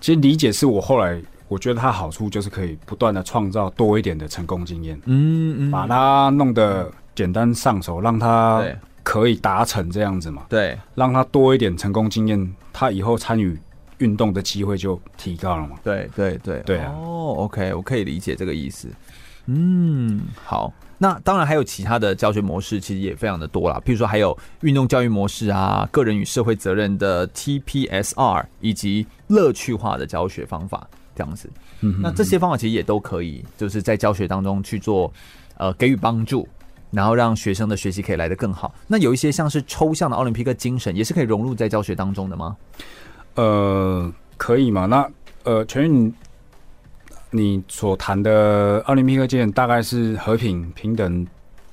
其实理解是我后来我觉得它好处就是可以不断的创造多一点的成功经验，嗯嗯，把它弄得简单上手，让它可以达成这样子嘛，对，让它多一点成功经验，他以后参与运动的机会就提高了嘛，对对对。对啊，哦，OK，我可以理解这个意思，嗯，好。那当然还有其他的教学模式，其实也非常的多啦。譬如说，还有运动教育模式啊，个人与社会责任的 TPSR，以及乐趣化的教学方法这样子。嗯，那这些方法其实也都可以，就是在教学当中去做，呃，给予帮助，然后让学生的学习可以来得更好。那有一些像是抽象的奥林匹克精神，也是可以融入在教学当中的吗？呃，可以吗？那呃，全运。你所谈的奥林匹克精神大概是和平、平等、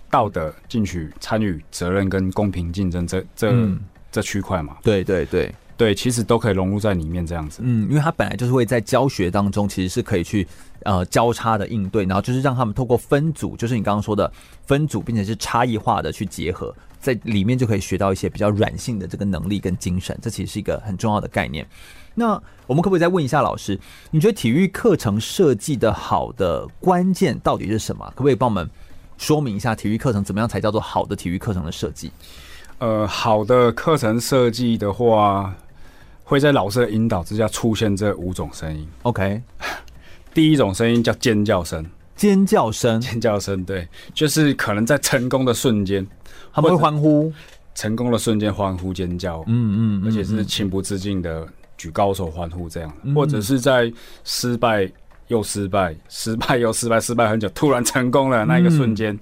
道德、进取、参与、责任跟公平竞争这这、嗯、这区块嘛？对对对对，其实都可以融入在里面这样子。嗯，因为它本来就是会在教学当中，其实是可以去呃交叉的应对，然后就是让他们透过分组，就是你刚刚说的分组，并且是差异化的去结合，在里面就可以学到一些比较软性的这个能力跟精神，这其实是一个很重要的概念。那我们可不可以再问一下老师，你觉得体育课程设计的好的关键到底是什么？可不可以帮我们说明一下，体育课程怎么样才叫做好的体育课程的设计？呃，好的课程设计的话，会在老师的引导之下出现这五种声音。OK，第一种声音叫尖叫声，尖叫声，尖叫声，对，就是可能在成功的瞬间，他们会欢呼，成功的瞬间欢呼尖叫，嗯嗯，而且是情不自禁的。举高手欢呼这样，或者是在失败又失败、失败又失败、失败很久，突然成功了那一个瞬间，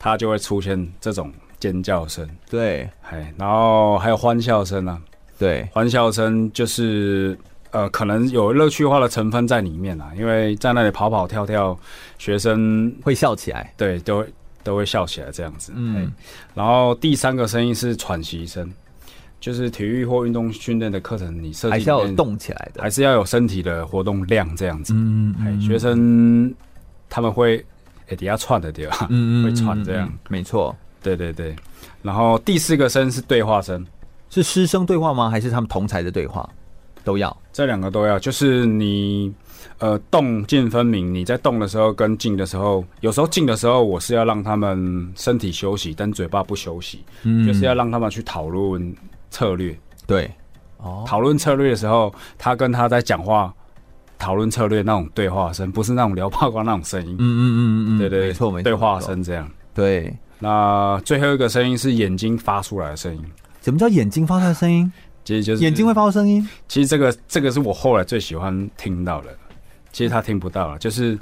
他就会出现这种尖叫声。对，哎，然后还有欢笑声啊，对，欢笑声就是呃，可能有乐趣化的成分在里面啦，因为在那里跑跑跳跳，学生会笑起来，对，都会都会笑起来这样子。嗯，然后第三个声音是喘息声。就是体育或运动训练的课程，你设计还是要有动起来的，还是要有身体的活动量这样子。嗯，嗯，嗯，学生他们会哎底下喘的对吧？嗯，会喘这样，没错。对对对。然后第四个声是对话声，是师生对话吗？还是他们同才的对话？都要，这两个都要。就是你呃动静分明，你在动的时候跟静的时候，有时候静的时候我是要让他们身体休息，但嘴巴不休息，嗯，就是要让他们去讨论。策略对，哦，讨论策略的时候，他跟他在讲话，讨论策略那种对话声，不是那种聊八卦那种声音。嗯嗯嗯嗯，对对，没错没错，对话声这样。对，那最后一个声音是眼睛发出来的声音。什么叫眼睛发出的声音？其实就是眼睛会发出声音。其实这个这个是我后来最喜欢听到的。其实他听不到了，就是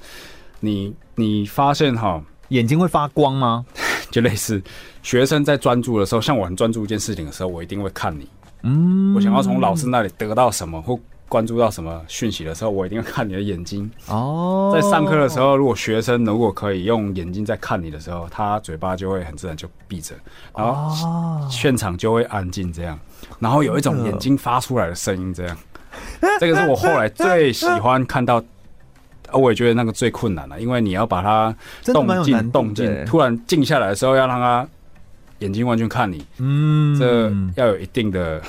你你发现哈，眼睛会发光吗？就类似学生在专注的时候，像我很专注一件事情的时候，我一定会看你。嗯，我想要从老师那里得到什么或关注到什么讯息的时候，我一定要看你的眼睛。哦，在上课的时候，如果学生如果可以用眼睛在看你的时候，他嘴巴就会很自然就闭着，然后现场就会安静这样，然后有一种眼睛发出来的声音这样。这个是我后来最喜欢看到。我也觉得那个最困难了，因为你要把它动静动静突然静下来的时候，要让他眼睛完全看你，嗯，这要有一定的，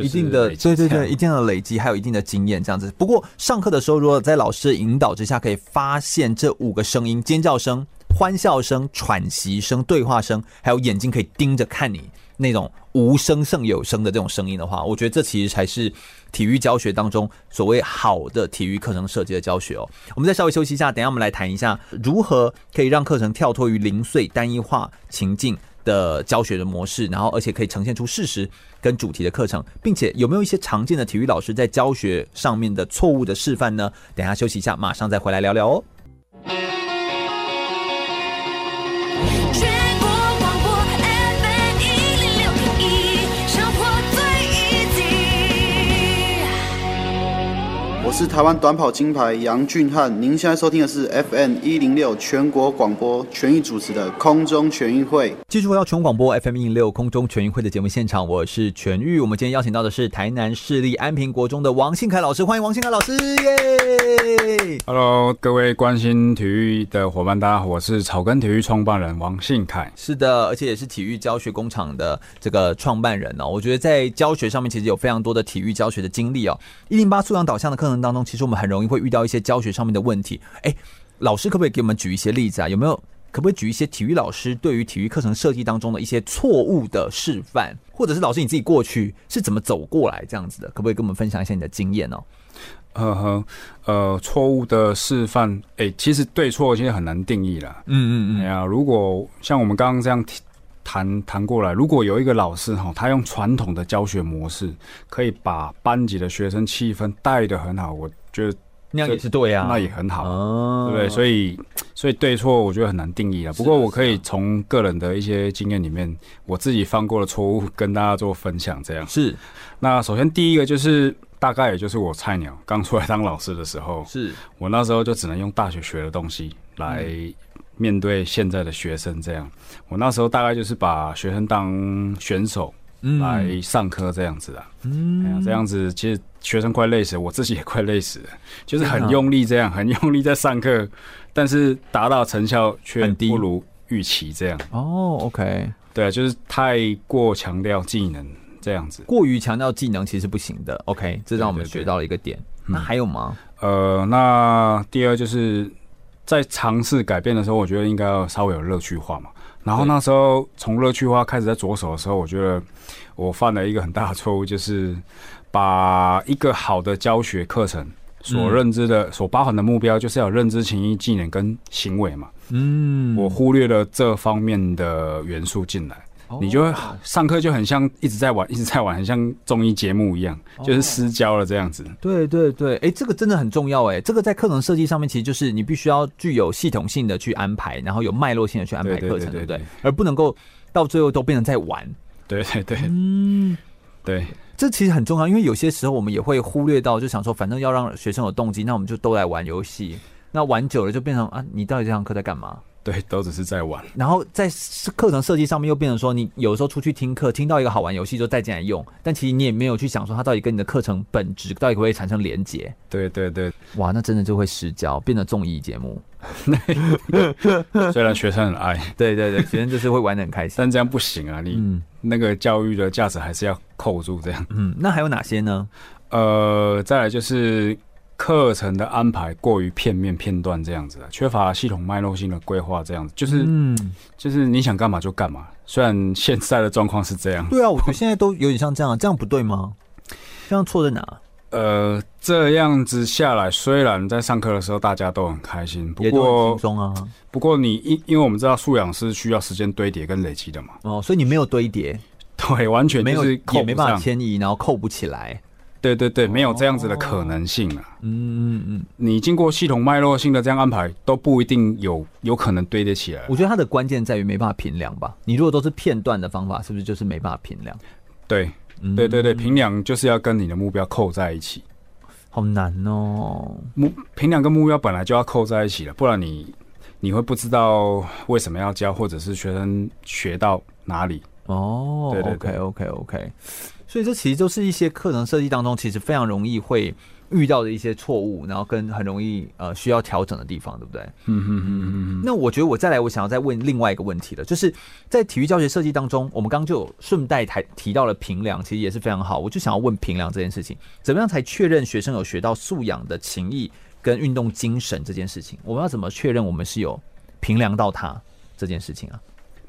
一定的，对对对，一定的累积，还有一定的经验这样子。不过上课的时候，如果在老师的引导之下，可以发现这五个声音：尖叫声、欢笑声、喘息声、对话声，还有眼睛可以盯着看你。那种无声胜有声的这种声音的话，我觉得这其实才是体育教学当中所谓好的体育课程设计的教学哦。我们再稍微休息一下，等一下我们来谈一下如何可以让课程跳脱于零碎单一化情境的教学的模式，然后而且可以呈现出事实跟主题的课程，并且有没有一些常见的体育老师在教学上面的错误的示范呢？等下休息一下，马上再回来聊聊哦。我是台湾短跑金牌杨俊翰，您现在收听的是 FM 一零六全国广播全域主持的空中全运会。继续回到全广播 FM 一零六空中全运会的节目现场，我是全域。我们今天邀请到的是台南市立安平国中的王信凯老师，欢迎王信凯老师，耶！Hello，各位关心体育的伙伴，大家好，我是草根体育创办人王信凯。是的，而且也是体育教学工厂的这个创办人哦。我觉得在教学上面，其实有非常多的体育教学的经历哦。一零八素养导向的课程当中，其实我们很容易会遇到一些教学上面的问题。哎，老师可不可以给我们举一些例子啊？有没有可不可以举一些体育老师对于体育课程设计当中的一些错误的示范，或者是老师你自己过去是怎么走过来这样子的？可不可以跟我们分享一下你的经验哦？呃呵，呃，错误的示范，哎，其实对错其实很难定义啦。嗯嗯嗯。哎呀，如果像我们刚刚这样谈谈过来，如果有一个老师哈，他用传统的教学模式，可以把班级的学生气氛带得很好，我觉得那样也是对啊，那也很好，哦、对不对？所以，所以对错我觉得很难定义了。不过我可以从个人的一些经验里面，我自己犯过的错误跟大家做分享。这样是。那首先第一个就是，大概也就是我菜鸟刚出来当老师的时候，是我那时候就只能用大学学的东西来。嗯面对现在的学生，这样，我那时候大概就是把学生当选手，来上课这样子啊。嗯，这样子其实学生快累死，我自己也快累死了，就是很用力这样，很用力在上课，但是达到成效却不如预期这样。哦，OK，对啊，就是太过强调技能这样子，过于强调技能其实不行的。OK，这让我们学到了一个点。那还有吗？呃，那第二就是在尝试改变的时候，我觉得应该要稍微有乐趣化嘛。然后那时候从乐趣化开始在着手的时候，我觉得我犯了一个很大的错误，就是把一个好的教学课程所认知的、所包含的目标，就是要有认知、情意、技能跟行为嘛。嗯，我忽略了这方面的元素进来。你就会上课就很像一直在玩，一直在玩，很像综艺节目一样，就是私交了这样子。对对对，哎，这个真的很重要哎，这个在课程设计上面其实就是你必须要具有系统性的去安排，然后有脉络性的去安排课程，对不对？而不能够到最后都变成在玩。对对对，嗯，对，这其实很重要，因为有些时候我们也会忽略到，就想说反正要让学生有动机，那我们就都来玩游戏，那玩久了就变成啊，你到底这堂课在干嘛？对，都只是在玩。然后在课程设计上面又变成说，你有时候出去听课，听到一个好玩游戏就带进来用，但其实你也没有去想说它到底跟你的课程本质到底会不会产生连结。对对对，哇，那真的就会失焦，变得综艺节目。虽然学生很爱，对对对，学生就是会玩的很开心，但这样不行啊！你那个教育的价值还是要扣住这样。嗯，那还有哪些呢？呃，再来就是。课程的安排过于片面、片段这样子，缺乏系统脉络性的规划，这样子就是，嗯，就是你想干嘛就干嘛。虽然现在的状况是这样，对啊，我觉得现在都有点像这样，这样不对吗？这样错在哪？呃，这样子下来，虽然在上课的时候大家都很开心，不过轻松啊。不过你因因为我们知道素养是需要时间堆叠跟累积的嘛，哦，所以你没有堆叠，对，完全就是没有，也没办法迁移，然后扣不起来。对对对，没有这样子的可能性啊。嗯嗯嗯，你经过系统脉络性的这样安排，都不一定有有可能堆得起来。我觉得它的关键在于没办法评量吧。你如果都是片段的方法，是不是就是没办法评量？对，对对对，评量就是要跟你的目标扣在一起。好难哦，目评量跟目标本来就要扣在一起了，不然你你会不知道为什么要教，或者是学生学到哪里。哦，对对对，OK OK OK。所以这其实就是一些课程设计当中，其实非常容易会遇到的一些错误，然后跟很容易呃需要调整的地方，对不对？嗯嗯嗯嗯。那我觉得我再来，我想要再问另外一个问题了，就是在体育教学设计当中，我们刚刚就有顺带提提到了评量，其实也是非常好。我就想要问评量这件事情，怎么样才确认学生有学到素养的情谊跟运动精神这件事情？我们要怎么确认我们是有评量到他这件事情啊？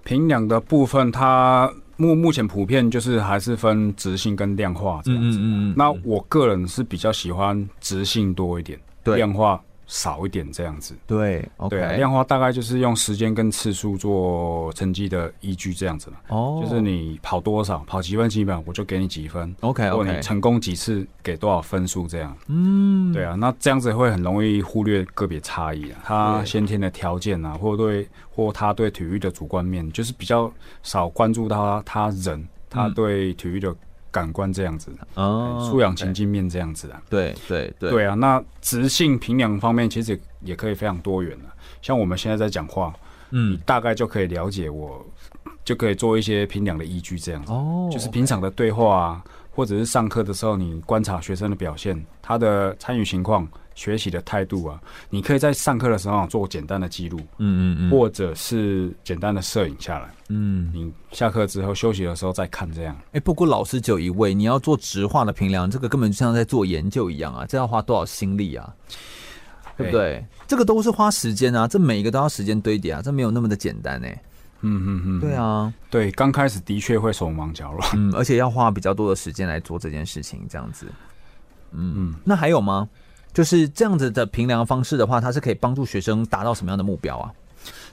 评量的部分，它。目目前普遍就是还是分直性跟量化这样子。嗯嗯嗯。那我个人是比较喜欢直性多一点，对，量化少一点这样子。对，okay、对，量化大概就是用时间跟次数做成绩的依据这样子嘛。哦。就是你跑多少，跑几分几秒，我就给你几分。OK OK。或你成功几次，给多少分数这样。嗯。对啊，那这样子会很容易忽略个别差异啊，他先天的条件啊，或对。或他对体育的主观面，就是比较少关注到他人，他对体育的感官这样子的，哦，素养情境面这样子啊，对对对，对啊，那直性评量方面其实也可以非常多元的，像我们现在在讲话，嗯，大概就可以了解我，就可以做一些评量的依据这样子，哦，就是平常的对话啊，或者是上课的时候，你观察学生的表现，他的参与情况。学习的态度啊，你可以在上课的时候做简单的记录，嗯嗯嗯，或者是简单的摄影下来，嗯，你下课之后休息的时候再看这样。哎、欸，不过老师只有一位，你要做直化的评量，这个根本就像在做研究一样啊，这要花多少心力啊？对不对？欸、这个都是花时间啊，这每一个都要时间堆叠啊，这没有那么的简单哎、欸。嗯嗯嗯，对啊，对，刚开始的确会手忙脚乱，嗯，而且要花比较多的时间来做这件事情，这样子。嗯嗯，那还有吗？就是这样子的评量方式的话，它是可以帮助学生达到什么样的目标啊？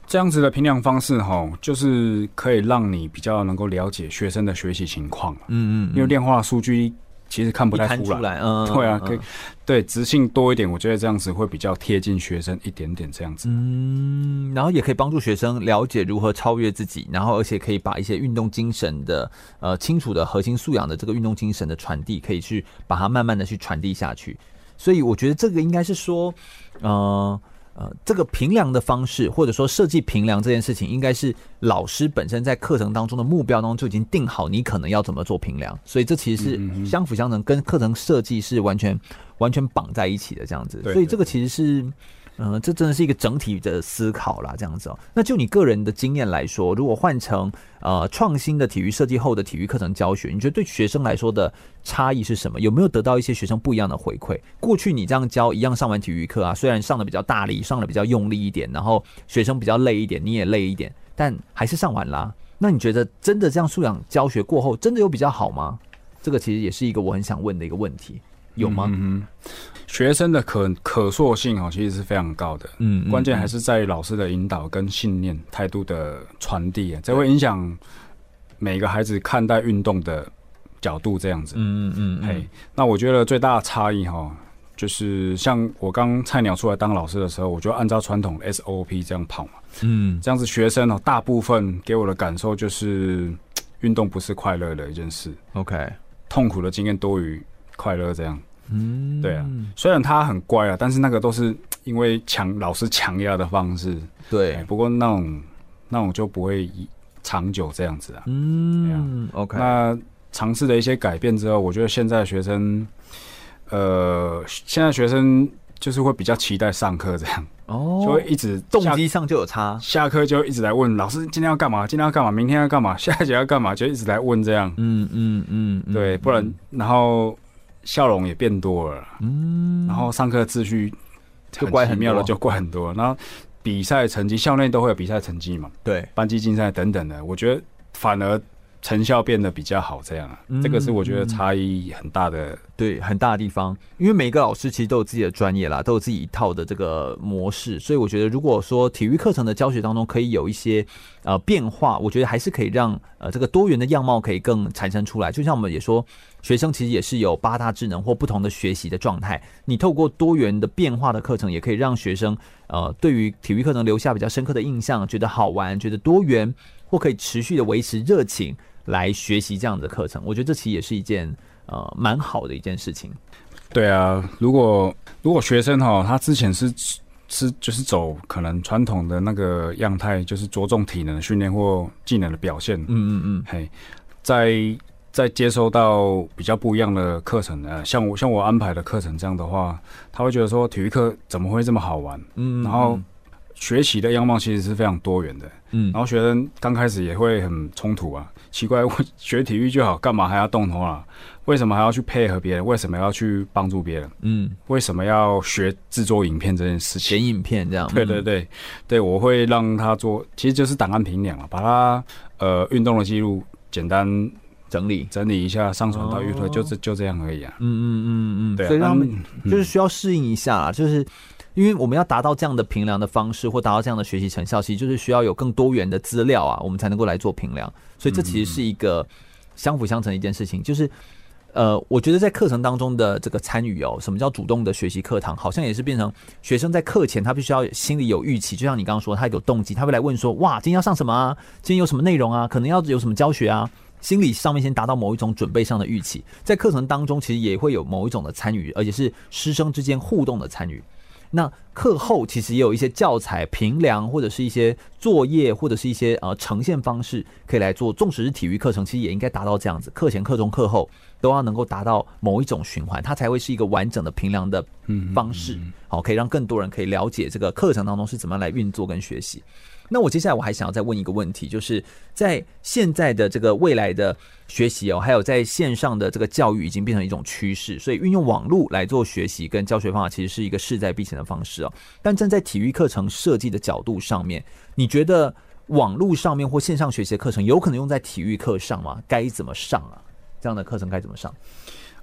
这样子的评量方式哈，就是可以让你比较能够了解学生的学习情况。嗯，嗯嗯，因为量化数据其实看不太出来。嗯，对啊，可以。对，直性多一点，我觉得这样子会比较贴近学生一点点这样子。嗯，然后也可以帮助学生了解如何超越自己，然后而且可以把一些运动精神的呃清楚的核心素养的这个运动精神的传递，可以去把它慢慢的去传递下去。所以我觉得这个应该是说，呃呃，这个评量的方式，或者说设计评量这件事情，应该是老师本身在课程当中的目标当中就已经定好，你可能要怎么做评量，所以这其实是相辅相成，跟课程设计是完全完全绑在一起的这样子。所以这个其实是。嗯，这真的是一个整体的思考啦，这样子哦。那就你个人的经验来说，如果换成呃创新的体育设计后的体育课程教学，你觉得对学生来说的差异是什么？有没有得到一些学生不一样的回馈？过去你这样教一样上完体育课啊，虽然上的比较大力，上的比较用力一点，然后学生比较累一点，你也累一点，但还是上完啦。那你觉得真的这样素养教学过后，真的有比较好吗？这个其实也是一个我很想问的一个问题。有吗？嗯，学生的可可塑性哦，其实是非常高的。嗯，关键还是在于老师的引导跟信念态度的传递啊，这会影响每个孩子看待运动的角度。这样子，嗯嗯嗯。嘿，那我觉得最大的差异哈，就是像我刚菜鸟出来当老师的时候，我就按照传统 SOP 这样跑嘛。嗯，这样子学生哦，大部分给我的感受就是运动不是快乐的一件事。OK，痛苦的经验多于。快乐这样，嗯，对啊，虽然他很乖啊，但是那个都是因为强老师强压的方式，对、欸。不过那种那种就不会长久这样子啊，嗯，OK。那尝试了一些改变之后，我觉得现在学生，呃，现在学生就是会比较期待上课这样，哦，就会一直动机上就有差，下课就一直来问老师今天要干嘛，今天要干嘛，明天要干嘛，下一节要干嘛，就一直来问这样，嗯嗯嗯，对，不然然后。笑容也变多了，嗯，然后上课秩序就怪很妙的，就怪很多。然后比赛成绩，校内都会有比赛成绩嘛，对，班级竞赛等等的，我觉得反而。成效变得比较好，这样啊，这个是我觉得差异很大的，对，很大的地方。因为每个老师其实都有自己的专业啦，都有自己一套的这个模式，所以我觉得如果说体育课程的教学当中可以有一些呃变化，我觉得还是可以让呃这个多元的样貌可以更产生出来。就像我们也说，学生其实也是有八大智能或不同的学习的状态，你透过多元的变化的课程，也可以让学生呃对于体育课程留下比较深刻的印象，觉得好玩，觉得多元，或可以持续的维持热情。来学习这样的课程，我觉得这其实也是一件呃蛮好的一件事情。对啊，如果如果学生哈，他之前是是就是走可能传统的那个样态，就是着重体能的训练或技能的表现，嗯嗯嗯，嘿，在在接收到比较不一样的课程呢，像我像我安排的课程这样的话，他会觉得说体育课怎么会这么好玩？嗯，嗯，然后。学习的样貌其实是非常多元的，嗯，然后学生刚开始也会很冲突啊，奇怪，我学体育就好，干嘛还要动头脑？为什么还要去配合别人？为什么要去帮助别人？嗯，为什么要学制作影片这件事情？剪影片这样？对对对，对我会让他做，其实就是档案评量啊，把他呃运动的记录简单整理整理一下，上传到 YouTube，就是就这样而已啊。嗯嗯嗯嗯，对，所以他们就是需要适应一下，就是。因为我们要达到这样的评量的方式，或达到这样的学习成效，其实就是需要有更多元的资料啊，我们才能够来做评量。所以这其实是一个相辅相成的一件事情。就是，呃，我觉得在课程当中的这个参与哦，什么叫主动的学习课堂，好像也是变成学生在课前他必须要心里有预期，就像你刚刚说，他有动机，他会来问说，哇，今天要上什么啊？今天有什么内容啊？可能要有什么教学啊？心理上面先达到某一种准备上的预期，在课程当中其实也会有某一种的参与，而且是师生之间互动的参与。那课后其实也有一些教材评量，或者是一些作业，或者是一些呃呈现方式可以来做。纵使是体育课程，其实也应该达到这样子，课前、课中、课后都要能够达到某一种循环，它才会是一个完整的评量的方式。好，可以让更多人可以了解这个课程当中是怎么样来运作跟学习。那我接下来我还想要再问一个问题，就是在现在的这个未来的学习哦，还有在线上的这个教育已经变成一种趋势，所以运用网络来做学习跟教学方法，其实是一个势在必行的方式哦。但站在体育课程设计的角度上面，你觉得网络上面或线上学习的课程有可能用在体育课上吗？该怎么上啊？这样的课程该怎么上？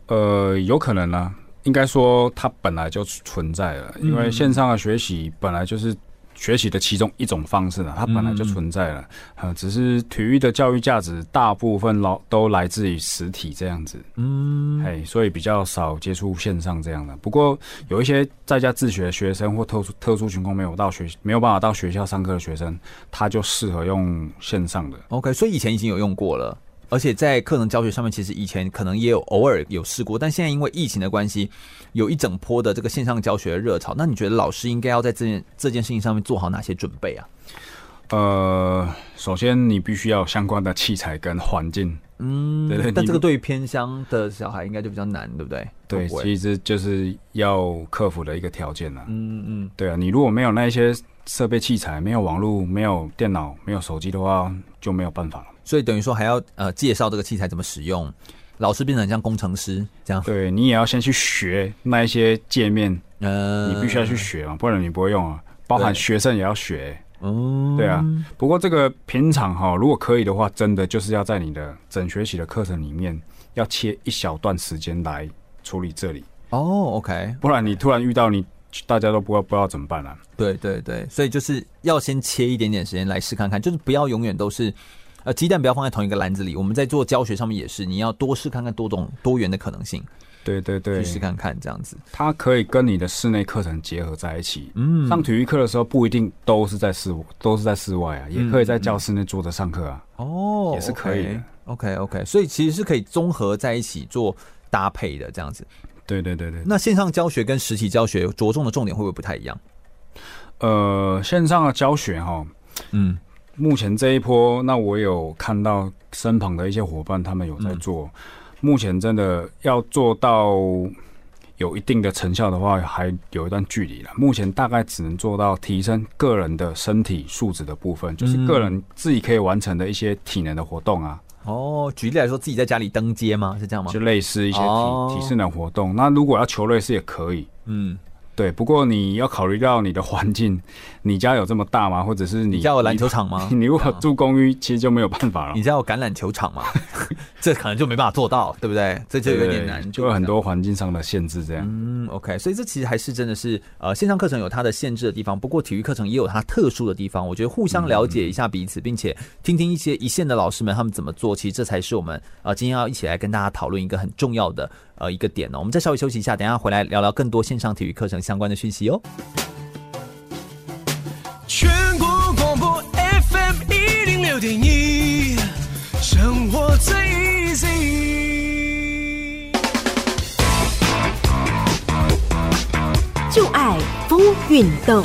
呃，有可能啊，应该说它本来就存在了，因为线上的学习本来就是。学习的其中一种方式呢，它本来就存在了，嗯，只是体育的教育价值大部分老都来自于实体这样子，嗯，嘿，所以比较少接触线上这样的。不过有一些在家自学的学生或特殊特殊情况没有到学没有办法到学校上课的学生，他就适合用线上的。OK，所以以前已经有用过了。而且在课程教学上面，其实以前可能也有偶尔有试过，但现在因为疫情的关系，有一整波的这个线上教学的热潮。那你觉得老师应该要在这件这件事情上面做好哪些准备啊？呃，首先你必须要有相关的器材跟环境。嗯，对对。但这个对于偏乡的小孩应该就比较难，对不对？对，其实就是要克服的一个条件了。嗯嗯，对啊，你如果没有那些设备器材，没有网络，没有电脑，没有手机的话，就没有办法了。所以等于说还要呃介绍这个器材怎么使用，老师变成像工程师这样。对，你也要先去学那一些界面，呃，你必须要去学嘛，不然你不会用啊。包含学生也要学。哦，对啊。不过这个平常哈，如果可以的话，真的就是要在你的整学习的课程里面，要切一小段时间来处理这里。哦，OK。不然你突然遇到你大家都不知道不知道怎么办了啊。对对对，所以就是要先切一点点时间来试看看，就是不要永远都是。呃，鸡蛋不要放在同一个篮子里。我们在做教学上面也是，你要多试看看多种多元的可能性。对对对，去试看看这样子，它可以跟你的室内课程结合在一起。嗯，上体育课的时候不一定都是在室，都是在室外啊，嗯、也可以在教室内坐着上课啊。哦，也是可以的。OK OK，所以其实是可以综合在一起做搭配的这样子。对对对对。那线上教学跟实体教学着重的重点会不会不太一样？呃，线上的教学哈，嗯。目前这一波，那我有看到身旁的一些伙伴，他们有在做。嗯、目前真的要做到有一定的成效的话，还有一段距离了。目前大概只能做到提升个人的身体素质的部分，就是个人自己可以完成的一些体能的活动啊。哦，举例来说，自己在家里登阶吗？是这样吗？就类似一些体、哦、体适能活动。那如果要求类似也可以。嗯。对，不过你要考虑到你的环境，你家有这么大吗？或者是你，你家有篮球场吗？你，如果住公寓，其实就没有办法了。你家有橄榄球场吗？这可能就没办法做到，对不对？这就有点难，就有很多环境上的限制。这样，嗯，OK，所以这其实还是真的是呃，线上课程有它的限制的地方，不过体育课程也有它特殊的地方。我觉得互相了解一下彼此，嗯、并且听听一些一线的老师们他们怎么做，其实这才是我们呃今天要一起来跟大家讨论一个很重要的。呃，一个点呢，我们再稍微休息一下，等一下回来聊聊更多线上体育课程相关的讯息哦。全国广播 FM 一零六点一，生活最 easy，就爱风运动。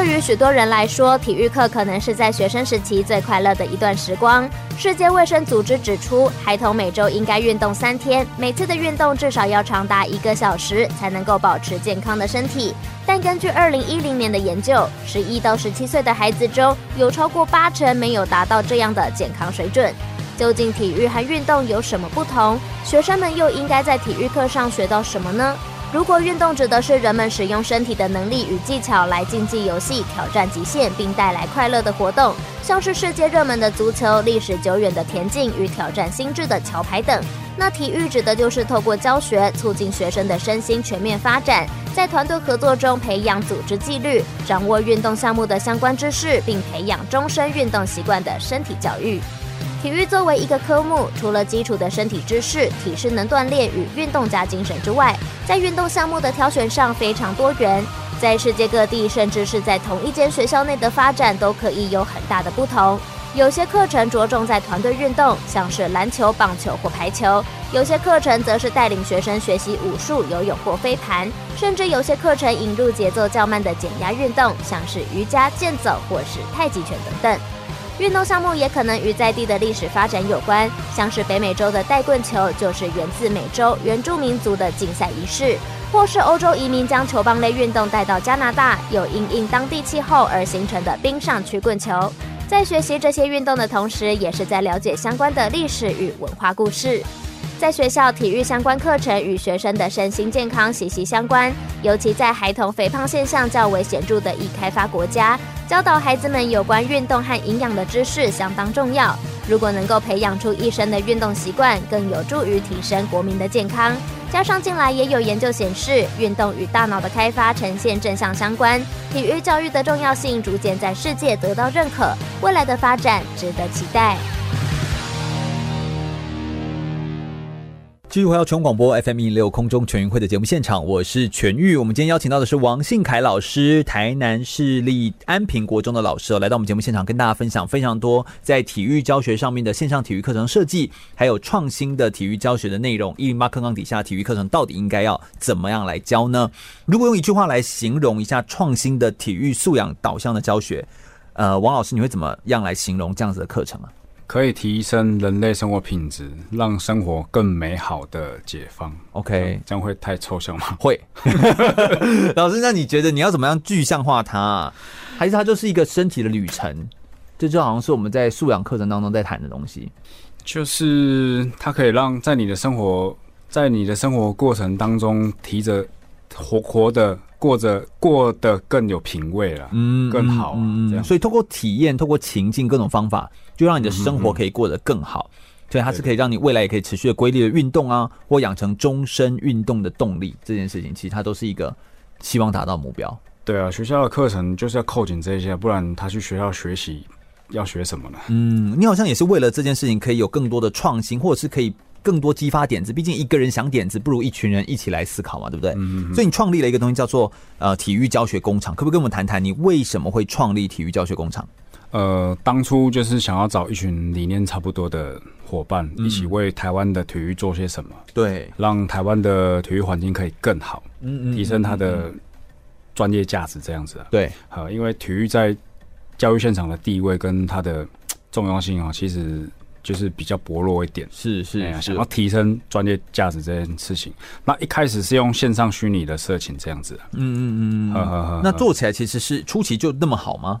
对于许多人来说，体育课可能是在学生时期最快乐的一段时光。世界卫生组织指出，孩童每周应该运动三天，每次的运动至少要长达一个小时，才能够保持健康的身体。但根据二零一零年的研究，十一到十七岁的孩子中有超过八成没有达到这样的健康水准。究竟体育和运动有什么不同？学生们又应该在体育课上学到什么呢？如果运动指的是人们使用身体的能力与技巧来竞技游戏、挑战极限，并带来快乐的活动，像是世界热门的足球、历史久远的田径与挑战心智的桥牌等，那体育指的就是透过教学促进学生的身心全面发展，在团队合作中培养组织纪律，掌握运动项目的相关知识，并培养终身运动习惯的身体教育。体育作为一个科目，除了基础的身体知识、体适能锻炼与运动家精神之外，在运动项目的挑选上非常多元。在世界各地，甚至是在同一间学校内的发展，都可以有很大的不同。有些课程着重在团队运动，像是篮球、棒球或排球；有些课程则是带领学生学习武术、游泳或飞盘；甚至有些课程引入节奏较慢的减压运动，像是瑜伽、健走或是太极拳等等。运动项目也可能与在地的历史发展有关，像是北美洲的带棍球就是源自美洲原住民族的竞赛仪式，或是欧洲移民将球棒类运动带到加拿大，有因应当地气候而形成的冰上曲棍球。在学习这些运动的同时，也是在了解相关的历史与文化故事。在学校，体育相关课程与学生的身心健康息息相关，尤其在孩童肥胖现象较为显著的已开发国家，教导孩子们有关运动和营养的知识相当重要。如果能够培养出一生的运动习惯，更有助于提升国民的健康。加上近来也有研究显示，运动与大脑的开发呈现正向相关，体育教育的重要性逐渐在世界得到认可，未来的发展值得期待。继续回到全广播 FM 一六空中全运会的节目现场，我是全玉。我们今天邀请到的是王信凯老师，台南市立安平国中的老师，来到我们节目现场，跟大家分享非常多在体育教学上面的线上体育课程设计，还有创新的体育教学的内容。一零八课纲底下体育课程到底应该要怎么样来教呢？如果用一句话来形容一下创新的体育素养导向的教学，呃，王老师你会怎么样来形容这样子的课程啊？可以提升人类生活品质，让生活更美好的解放。OK，这样会太抽象吗？会。老师，那你觉得你要怎么样具象化它啊？还是它就是一个身体的旅程？这就好像是我们在素养课程当中在谈的东西。就是它可以让在你的生活，在你的生活过程当中提着活活的。过着过得更有品味了，嗯，更好，嗯，这样。所以通过体验，透过情境，各种方法，就让你的生活可以过得更好。所以它是可以让你未来也可以持续的规律的运动啊，或养成终身运动的动力。这件事情其实它都是一个希望达到目标。对啊，学校的课程就是要扣紧这些，不然他去学校学习要学什么呢？嗯，你好像也是为了这件事情可以有更多的创新，或者是可以。更多激发点子，毕竟一个人想点子，不如一群人一起来思考嘛，对不对？所以你创立了一个东西叫做呃体育教学工厂，可不可以跟我们谈谈你为什么会创立体育教学工厂？呃，当初就是想要找一群理念差不多的伙伴，嗯、一起为台湾的体育做些什么，对，让台湾的体育环境可以更好，嗯嗯，提升它的专业价值，这样子啊。对，好，因为体育在教育现场的地位跟它的重要性啊，其实。就是比较薄弱一点，是是，是，想要提升专业价值这件事情。那一开始是用线上虚拟的社群这样子，嗯嗯嗯，呵呵呵，那做起来其实是初期就那么好吗？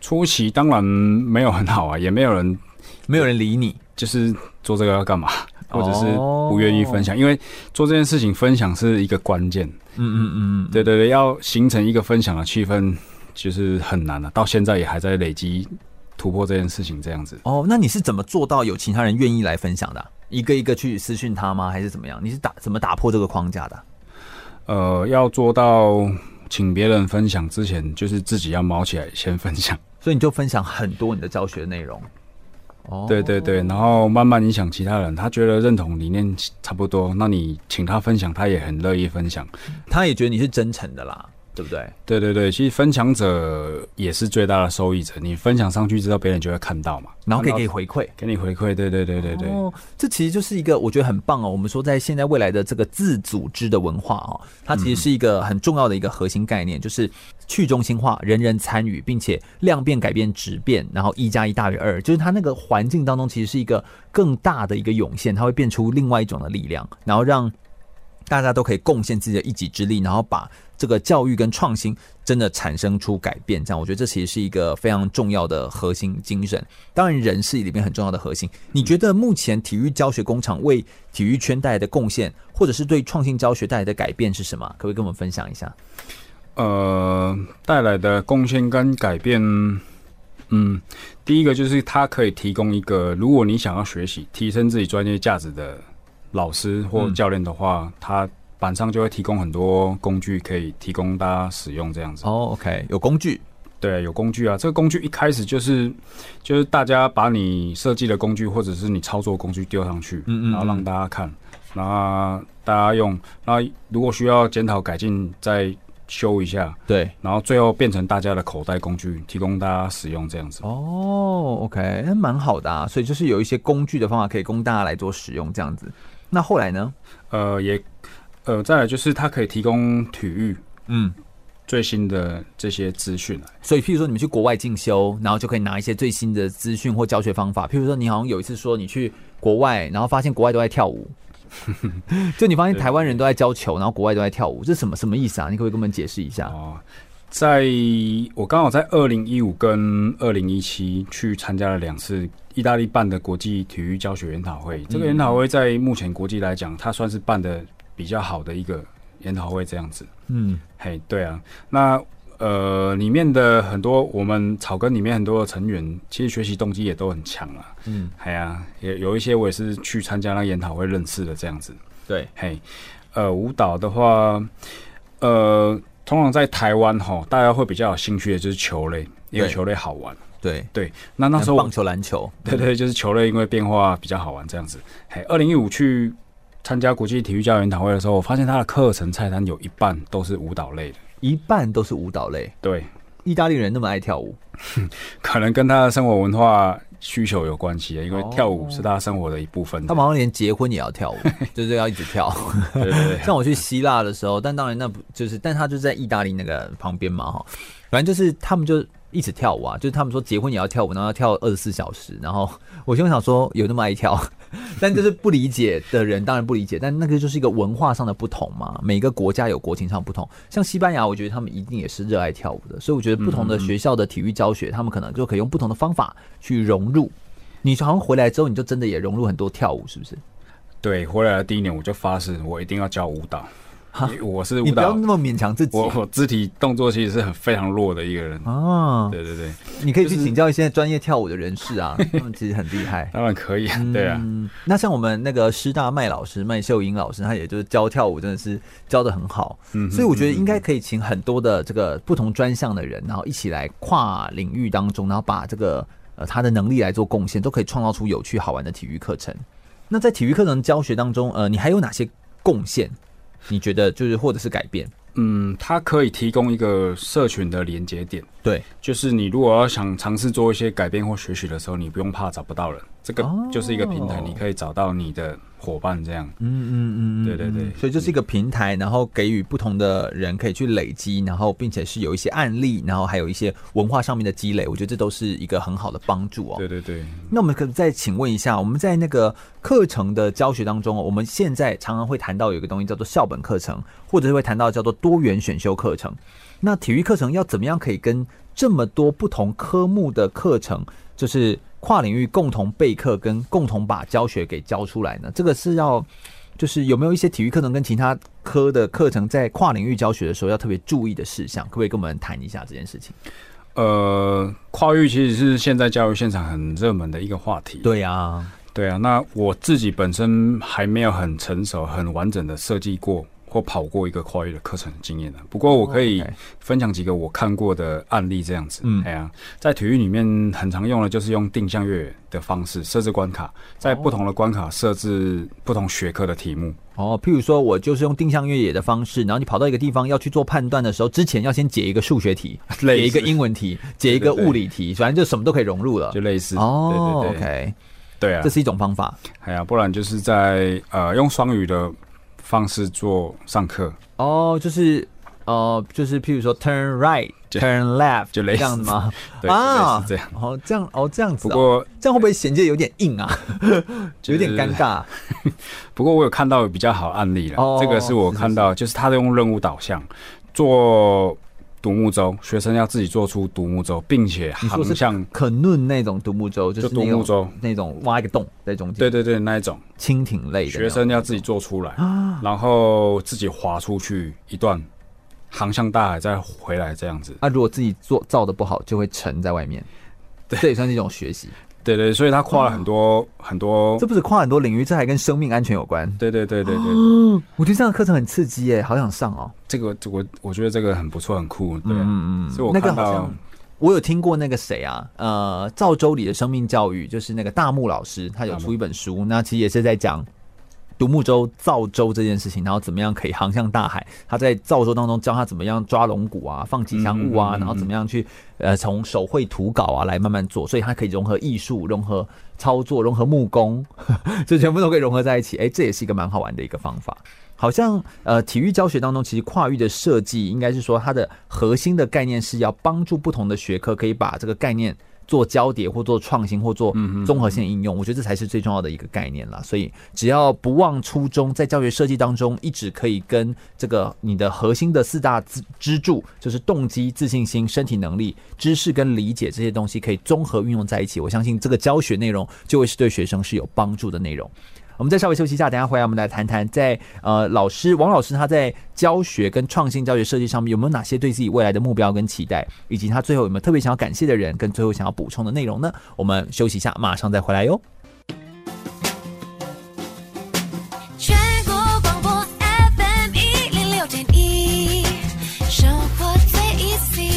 初期当然没有很好啊，也没有人，没有人理你，就是做这个要干嘛，或者是不愿意分享，因为做这件事情分享是一个关键。嗯嗯嗯，对对对，要形成一个分享的气氛，就是很难的啊，到现在也还在累积。突破这件事情这样子哦，那你是怎么做到有其他人愿意来分享的？一个一个去私讯他吗？还是怎么样？你是打怎么打破这个框架的？呃，要做到请别人分享之前，就是自己要毛起来先分享。所以你就分享很多你的教学内容。哦，对对对，然后慢慢影响其他人，他觉得认同理念差不多，那你请他分享，他也很乐意分享，他也觉得你是真诚的啦。对不对？对对对，其实分享者也是最大的受益者。你分享上去之后，别人就会看到嘛，然后可以给回馈，给你回馈。对对对对对，哦，这其实就是一个我觉得很棒哦。我们说在现在未来的这个自组织的文化哦，它其实是一个很重要的一个核心概念，就是去中心化，人人参与，并且量变改变质变，然后一加一大于二，就是它那个环境当中其实是一个更大的一个涌现，它会变出另外一种的力量，然后让大家都可以贡献自己的一己之力，然后把。这个教育跟创新真的产生出改变，这样我觉得这其实是一个非常重要的核心精神。当然，人是里面很重要的核心。你觉得目前体育教学工厂为体育圈带来的贡献，或者是对创新教学带来的改变是什么？可不可以跟我们分享一下？呃，带来的贡献跟改变，嗯，第一个就是它可以提供一个，如果你想要学习提升自己专业价值的老师或教练的话，他、嗯。板上就会提供很多工具，可以提供大家使用这样子。哦、oh，OK，有工具，对，有工具啊。这个工具一开始就是，就是大家把你设计的工具或者是你操作工具丢上去，嗯嗯，然后让大家看，然后大家用，然后如果需要检讨改进再修一下，对，然后最后变成大家的口袋工具，提供大家使用这样子。哦、oh，OK，那蛮好的啊。所以就是有一些工具的方法可以供大家来做使用这样子。那后来呢？呃，也。呃，再来就是它可以提供体育，嗯，最新的这些资讯。所以，譬如说你们去国外进修，然后就可以拿一些最新的资讯或教学方法。譬如说，你好像有一次说你去国外，然后发现国外都在跳舞，就你发现台湾人都在教球，然后国外都在跳舞，这什么什么意思啊？你可不可以跟我们解释一下？哦，在我刚好在二零一五跟二零一七去参加了两次意大利办的国际体育教学研讨会。这个研讨会在目前国际来讲，它算是办的。比较好的一个研讨会这样子，嗯，嘿，对啊，那呃，里面的很多我们草根里面很多的成员，其实学习动机也都很强啊，嗯，嘿啊，也有一些我也是去参加那研讨会认识的这样子，对，嘿，呃，舞蹈的话，呃，通常在台湾哈，大家会比较有兴趣的就是球类，因为球类好玩，对。对，那那时候棒球、篮球，对对，就是球类，因为变化比较好玩这样子，嘿，二零一五去。参加国际体育教练研讨会的时候，我发现他的课程菜单有一半都是舞蹈类的，一半都是舞蹈类。对，意大利人那么爱跳舞，可能跟他的生活文化需求有关系，因为跳舞是他生活的一部分。他们好像连结婚也要跳舞，就是要一直跳。对对对。像我去希腊的时候，但当然那不就是，但他就在意大利那个旁边嘛，哈，反正就是他们就。一直跳舞啊，就是他们说结婚也要跳舞，然后要跳二十四小时。然后 我就想说，有那么爱跳，但就是不理解的人当然不理解。但那个就是一个文化上的不同嘛，每个国家有国情上不同。像西班牙，我觉得他们一定也是热爱跳舞的，所以我觉得不同的学校的体育教学，他们可能就可以用不同的方法去融入。你好像回来之后，你就真的也融入很多跳舞，是不是？对，回来的第一年我就发誓，我一定要教舞蹈。我是你不要那么勉强自己。我我肢体动作其实是很非常弱的一个人啊。对对对，你可以去请教一些专业跳舞的人士啊，他们其实很厉害。当然可以啊，对啊。那像我们那个师大麦老师麦秀英老师，他也就是教跳舞，真的是教的很好。嗯，所以我觉得应该可以请很多的这个不同专项的人，然后一起来跨领域当中，然后把这个呃他的能力来做贡献，都可以创造出有趣好玩的体育课程。那在体育课程教学当中，呃，你还有哪些贡献？你觉得就是或者是改变？嗯，它可以提供一个社群的连接点。对，就是你如果要想尝试做一些改变或学习的时候，你不用怕找不到人，这个就是一个平台，你可以找到你的伙伴。这样，嗯嗯嗯，对对对，所以就是一个平台，然后给予不同的人可以去累积，然后并且是有一些案例，然后还有一些文化上面的积累，我觉得这都是一个很好的帮助哦。对对对，那我们可再请问一下，我们在那个课程的教学当中，我们现在常常会谈到有一个东西叫做校本课程，或者是会谈到叫做多元选修课程。那体育课程要怎么样可以跟这么多不同科目的课程，就是跨领域共同备课跟共同把教学给教出来呢？这个是要，就是有没有一些体育课程跟其他科的课程在跨领域教学的时候要特别注意的事项？可不可以跟我们谈一下这件事情？呃，跨域其实是现在教育现场很热门的一个话题。对啊，对啊。那我自己本身还没有很成熟、很完整的设计过。或跑过一个跨越的课程经验的，不过我可以分享几个我看过的案例，这样子。嗯，哎呀，在体育里面很常用的就是用定向越野的方式设置关卡，在不同的关卡设置不同学科的题目。哦，譬如说我就是用定向越野的方式，然后你跑到一个地方要去做判断的时候，之前要先解一个数学题，解一个英文题，解一个物理题，反正就什么都可以融入了，就类似。哦，对对对，OK，对啊，这是一种方法。哎呀，不然就是在呃用双语的。方式做上课哦，就是呃，就是譬如说 turn right，turn left，就类似这样子吗？对啊，这样哦，这样哦，这样子。不过这样会不会衔接有点硬啊？有点尴尬。不过我有看到比较好案例了，这个是我看到，就是他用任务导向做。独木舟，学生要自己做出独木舟，并且航向可 nun 那种独木舟，就是独木舟那种挖一个洞在中间。对对对，那一种蜻蜓类的，学生要自己做出来，然后自己划出去一段，航向大海再回来这样子。啊，如果自己做造的不好，就会沉在外面。对，这也算是一种学习。对对，所以他跨了很多很多，这不是跨很多领域，这还跟生命安全有关。对对对对对，我觉得这样的课程很刺激耶，好想上哦。这个我我觉得这个很不错，很酷。对，嗯嗯，所以我那个好像我有听过那个谁啊，呃，赵州里的生命教育，就是那个大木老师，他有出一本书，那其实也是在讲。独木舟造舟这件事情，然后怎么样可以航向大海？他在造舟当中教他怎么样抓龙骨啊、放吉祥物啊，然后怎么样去呃从手绘图稿啊来慢慢做，所以他可以融合艺术、融合操作、融合木工，这全部都可以融合在一起。哎，这也是一个蛮好玩的一个方法。好像呃体育教学当中，其实跨域的设计应该是说它的核心的概念是要帮助不同的学科可以把这个概念。做交叠或做创新或做综合性应用，我觉得这才是最重要的一个概念啦。所以只要不忘初衷，在教学设计当中一直可以跟这个你的核心的四大支支柱，就是动机、自信心、身体能力、知识跟理解这些东西可以综合运用在一起，我相信这个教学内容就会是对学生是有帮助的内容。我们再稍微休息一下，等下回来我们来谈谈，在呃老师王老师他在教学跟创新教学设计上面有没有哪些对自己未来的目标跟期待，以及他最后有没有特别想要感谢的人，跟最后想要补充的内容呢？我们休息一下，马上再回来哟。全国广播 FM 一零六点一，生活最 easy。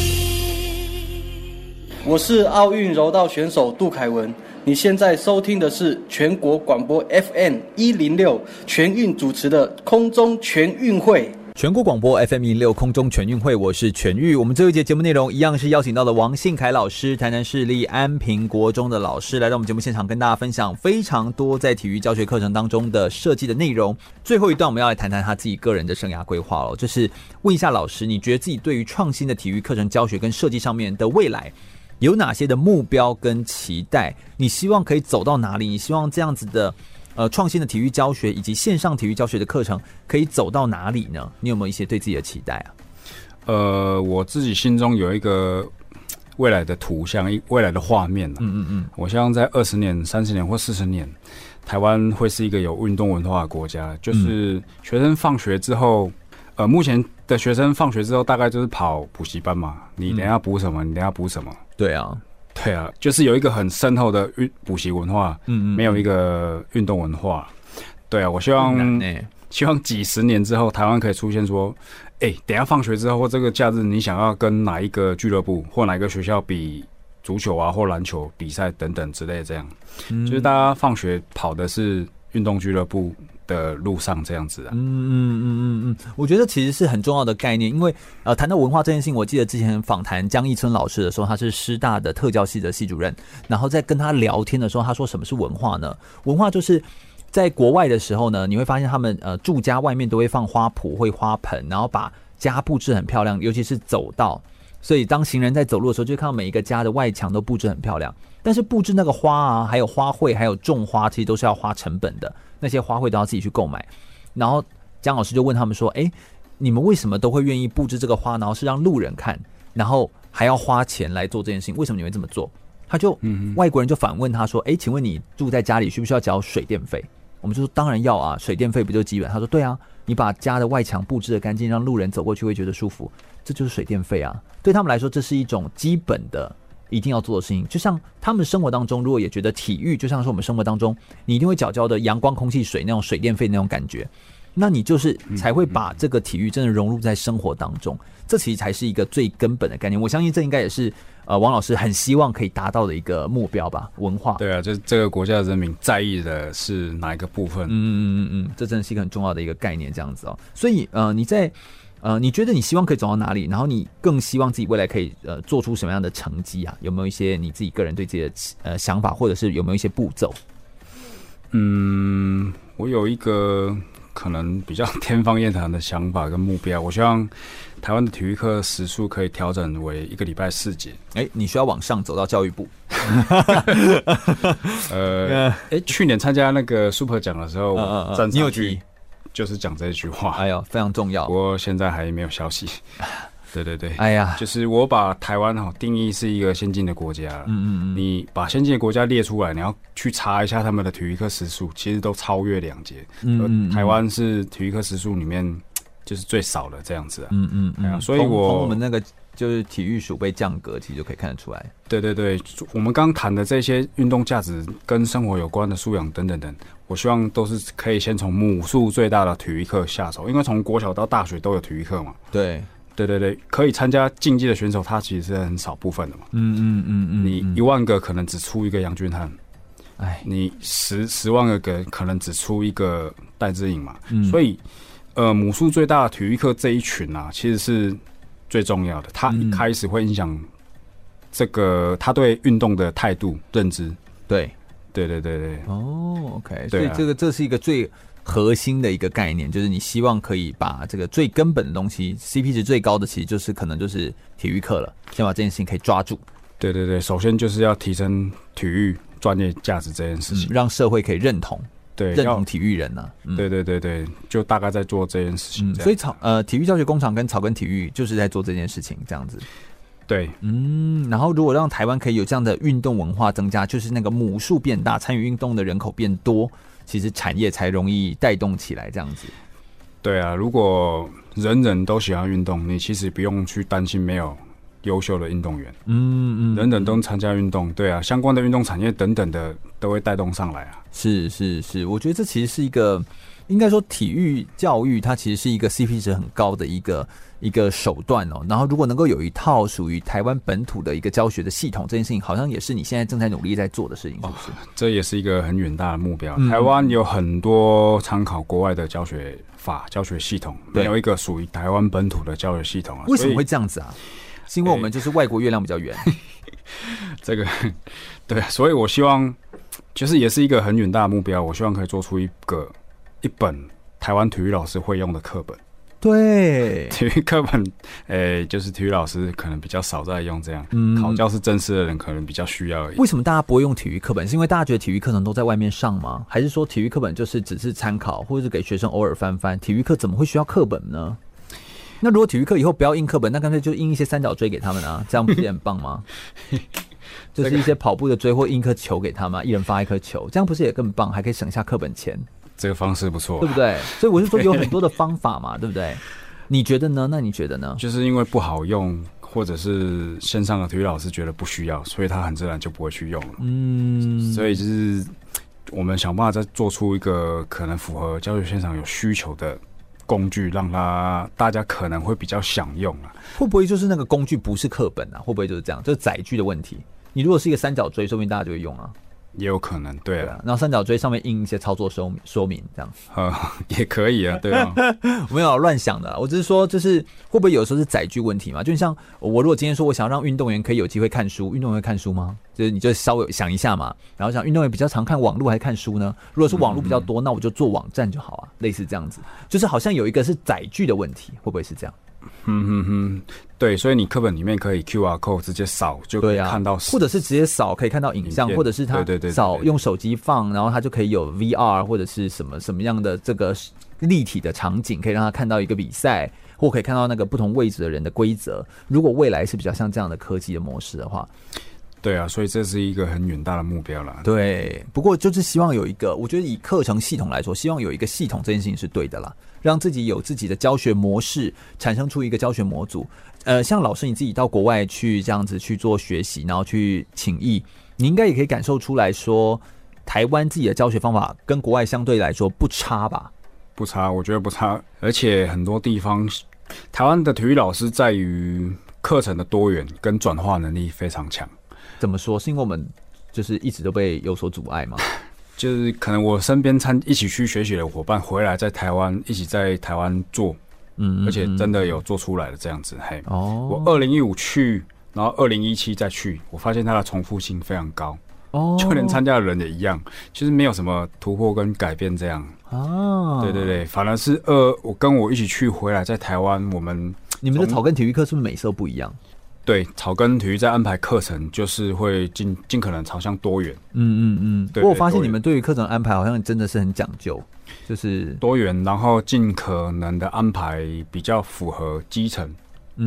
我是奥运柔道选手杜凯文。你现在收听的是全国广播 FM 一零六全运主持的空中全运会。全国广播 FM 一零六空中全运会，我是全玉。我们最后一节节目内容一样是邀请到了王信凯老师，台南市立安平国中的老师，来到我们节目现场，跟大家分享非常多在体育教学课程当中的设计的内容。最后一段，我们要来谈谈他自己个人的生涯规划了，就是问一下老师，你觉得自己对于创新的体育课程教学跟设计上面的未来？有哪些的目标跟期待？你希望可以走到哪里？你希望这样子的呃创新的体育教学以及线上体育教学的课程可以走到哪里呢？你有没有一些对自己的期待啊？呃，我自己心中有一个未来的图像，一未来的画面。嗯嗯嗯，我希望在二十年、三十年或四十年，台湾会是一个有运动文化的国家。就是学生放学之后，呃，目前的学生放学之后大概就是跑补习班嘛。你等下补什么？你等下补什么？对啊，对啊，就是有一个很深厚的运补习文化，嗯嗯，没有一个运动文化，对啊，我希望，希望几十年之后，台湾可以出现说，哎、欸，等下放学之后或这个假日，你想要跟哪一个俱乐部或哪一个学校比足球啊或篮球比赛等等之类的，这样，嗯、就是大家放学跑的是运动俱乐部。的路上这样子啊，嗯嗯嗯嗯嗯，我觉得其实是很重要的概念，因为呃，谈到文化这件事情，我记得之前访谈江一春老师的时候，他是师大的特教系的系主任，然后在跟他聊天的时候，他说什么是文化呢？文化就是在国外的时候呢，你会发现他们呃住家外面都会放花圃、会花盆，然后把家布置很漂亮，尤其是走道，所以当行人在走路的时候，就看到每一个家的外墙都布置很漂亮。但是布置那个花啊，还有花卉，还有种花，其实都是要花成本的。那些花卉都要自己去购买。然后江老师就问他们说：“哎，你们为什么都会愿意布置这个花？然后是让路人看，然后还要花钱来做这件事情？为什么你会这么做？”他就，外国人就反问他说：“哎，请问你住在家里需不需要交水电费？”我们就说：“当然要啊，水电费不就基本？”他说：“对啊，你把家的外墙布置的干净，让路人走过去会觉得舒服，这就是水电费啊。对他们来说，这是一种基本的。”一定要做的事情，就像他们生活当中，如果也觉得体育就像是我们生活当中，你一定会缴交的阳光、空气、水那种水电费那种感觉，那你就是才会把这个体育真的融入在生活当中，这其实才是一个最根本的概念。我相信这应该也是呃王老师很希望可以达到的一个目标吧。文化，对啊，就是这个国家的人民在意的是哪一个部分？嗯嗯嗯嗯，这真的是一个很重要的一个概念，这样子哦。所以呃你在。呃，你觉得你希望可以走到哪里？然后你更希望自己未来可以呃做出什么样的成绩啊？有没有一些你自己个人对自己的呃想法，或者是有没有一些步骤？嗯，我有一个可能比较天方夜谭的想法跟目标，我希望台湾的体育课时数可以调整为一个礼拜四节。哎、欸，你需要往上走到教育部。呃，哎、欸，去年参加那个 Super 奖的时候，嗯嗯，你有提。就是讲这句话，哎呦，非常重要。不过现在还没有消息。对对对，哎呀，就是我把台湾哈定义是一个先进的国家。嗯嗯嗯，你把先进的国家列出来，你要去查一下他们的体育课时数，其实都超越两节。嗯嗯，台湾是体育课时数里面就是最少的这样子。嗯嗯嗯，所以我从我们那个。就是体育署被降格，其实就可以看得出来。对对对，我们刚谈的这些运动价值跟生活有关的素养等等等，我希望都是可以先从母数最大的体育课下手，因为从国小到大学都有体育课嘛。对对对对，可以参加竞技的选手，他其实是很少部分的嘛。嗯嗯嗯嗯，你一万个可能只出一个杨俊翰，哎，你十十万个个可能只出一个戴志颖嘛。嗯，所以呃，母数最大的体育课这一群啊，其实是。最重要的，他一开始会影响这个他对运动的态度认知。对，对对对对。哦，OK，所以这个这是一个最核心的一个概念，就是你希望可以把这个最根本的东西，CP 值最高的，其实就是可能就是体育课了。先把这件事情可以抓住。对对对，首先就是要提升体育专业价值这件事情，让社会可以认同。对，认同体育人呢、啊，嗯、对对对对，就大概在做这件事情。嗯、所以草呃，体育教学工厂跟草根体育就是在做这件事情，这样子。对，嗯，然后如果让台湾可以有这样的运动文化增加，就是那个母数变大，参与运动的人口变多，其实产业才容易带动起来，这样子。对啊，如果人人都喜欢运动，你其实不用去担心没有。优秀的运动员，嗯嗯，人人都参加运动，对啊，相关的运动产业等等的都会带动上来啊。是是是，我觉得这其实是一个应该说体育教育它其实是一个 CP 值很高的一个一个手段哦。然后如果能够有一套属于台湾本土的一个教学的系统，这件事情好像也是你现在正在努力在做的事情，是不是？哦，这也是一个很远大的目标。台湾有很多参考国外的教学法、教学系统，没有一个属于台湾本土的教学系统啊。为什么会这样子啊？是因为我们就是外国月亮比较圆。这个对，所以我希望。就是也是一个很远大的目标，我希望可以做出一个一本台湾体育老师会用的课本。对，体育课本，诶、欸，就是体育老师可能比较少在用这样，嗯，考教师正式的人可能比较需要而已。为什么大家不会用体育课本？是因为大家觉得体育课程都在外面上吗？还是说体育课本就是只是参考，或者是给学生偶尔翻翻？体育课怎么会需要课本呢？那如果体育课以后不要印课本，那干脆就印一些三角锥给他们啊，这样不是也很棒吗？就是一些跑步的锥或印颗球给他们，一人发一颗球，这样不是也更棒？还可以省下课本钱。这个方式不错，对不对？所以我是说有很多的方法嘛，对不对？你觉得呢？那你觉得呢？就是因为不好用，或者是线上的体育老师觉得不需要，所以他很自然就不会去用了。嗯，所以就是我们想办法再做出一个可能符合教学现场有需求的工具，让他大家可能会比较想用啊。会不会就是那个工具不是课本啊？会不会就是这样？就是载具的问题？你如果是一个三角锥，说不定大家就会用啊，也有可能，对了。啊，然后三角锥上面印一些操作说说明，这样，呃，也可以啊，对啊。没有乱想的，我只是说，就是会不会有时候是载具问题嘛？就像我如果今天说我想让运动员可以有机会看书，运动员会看书吗？就是你就稍微想一下嘛，然后想运动员比较常看网络还是看书呢？如果是网络比较多，那我就做网站就好啊，类似这样子，就是好像有一个是载具的问题，会不会是这样？嗯哼哼，对，所以你课本里面可以 QR code 直接扫就可以看到，或者是直接扫可以看到影像，或者是他扫用手机放，然后他就可以有 VR 或者是什么什么样的这个立体的场景，可以让他看到一个比赛，或可以看到那个不同位置的人的规则。如果未来是比较像这样的科技的模式的话。对啊，所以这是一个很远大的目标了。对，不过就是希望有一个，我觉得以课程系统来说，希望有一个系统，这件事情是对的啦。让自己有自己的教学模式，产生出一个教学模组。呃，像老师你自己到国外去这样子去做学习，然后去请益，你应该也可以感受出来说，台湾自己的教学方法跟国外相对来说不差吧？不差，我觉得不差。而且很多地方，台湾的体育老师在于课程的多元跟转化能力非常强。怎么说？是因为我们就是一直都被有所阻碍吗？就是可能我身边参一起去学习的伙伴回来，在台湾一起在台湾做，嗯，而且真的有做出来的这样子。嘿，哦，我二零一五去，然后二零一七再去，我发现它的重复性非常高。哦，就连参加的人也一样，其实没有什么突破跟改变这样。哦，对对对，反而是二，我跟我一起去回来，在台湾，我们你们的草根体育课是不是每次都不一样？对，草根体育在安排课程，就是会尽尽可能朝向多元。嗯嗯嗯。不过我发现你们对于课程安排好像真的是很讲究，就是多元，然后尽可能的安排比较符合基层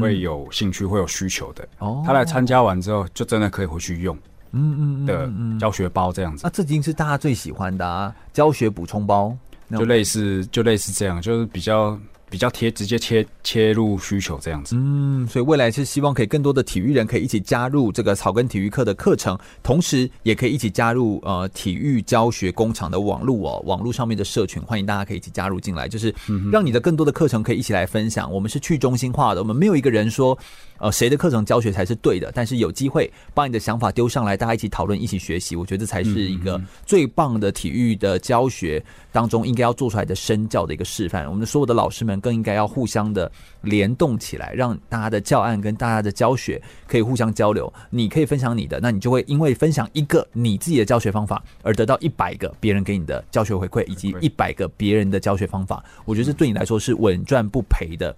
会有兴趣、会有需求的。哦。他来参加完之后，就真的可以回去用。嗯嗯的教学包这样子。那这已经是大家最喜欢的啊，教学补充包，就类似就类似这样，就是比较。比较贴，直接切切入需求这样子。嗯，所以未来是希望可以更多的体育人可以一起加入这个草根体育课的课程，同时也可以一起加入呃体育教学工厂的网络哦，网络上面的社群，欢迎大家可以一起加入进来，就是让你的更多的课程可以一起来分享。我们是去中心化的，我们没有一个人说。呃，谁的课程教学才是对的？但是有机会把你的想法丢上来，大家一起讨论，一起学习，我觉得这才是一个最棒的体育的教学当中应该要做出来的身教的一个示范。我们所有的老师们更应该要互相的联动起来，让大家的教案跟大家的教学可以互相交流。你可以分享你的，那你就会因为分享一个你自己的教学方法，而得到一百个别人给你的教学回馈，以及一百个别人的教学方法。我觉得这对你来说是稳赚不赔的。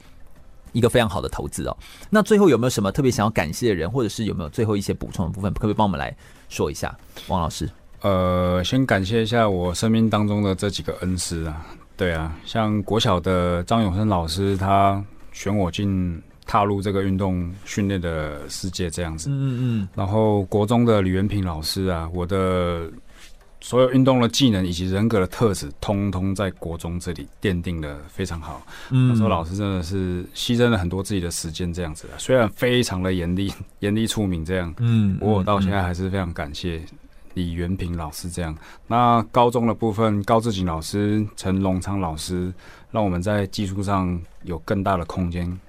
一个非常好的投资哦。那最后有没有什么特别想要感谢的人，或者是有没有最后一些补充的部分，可不可以帮我们来说一下？王老师，呃，先感谢一下我生命当中的这几个恩师啊。对啊，像国小的张永生老师，他选我进踏入这个运动训练的世界这样子。嗯嗯。然后国中的李元平老师啊，我的。所有运动的技能以及人格的特质，通通在国中这里奠定的非常好。嗯，那时候老师真的是牺牲了很多自己的时间，这样子的。虽然非常的严厉，严厉出名这样。嗯，不过我到现在还是非常感谢李元平老师这样。那高中的部分，高志景老师、陈龙昌老师，让我们在技术上有更大的空间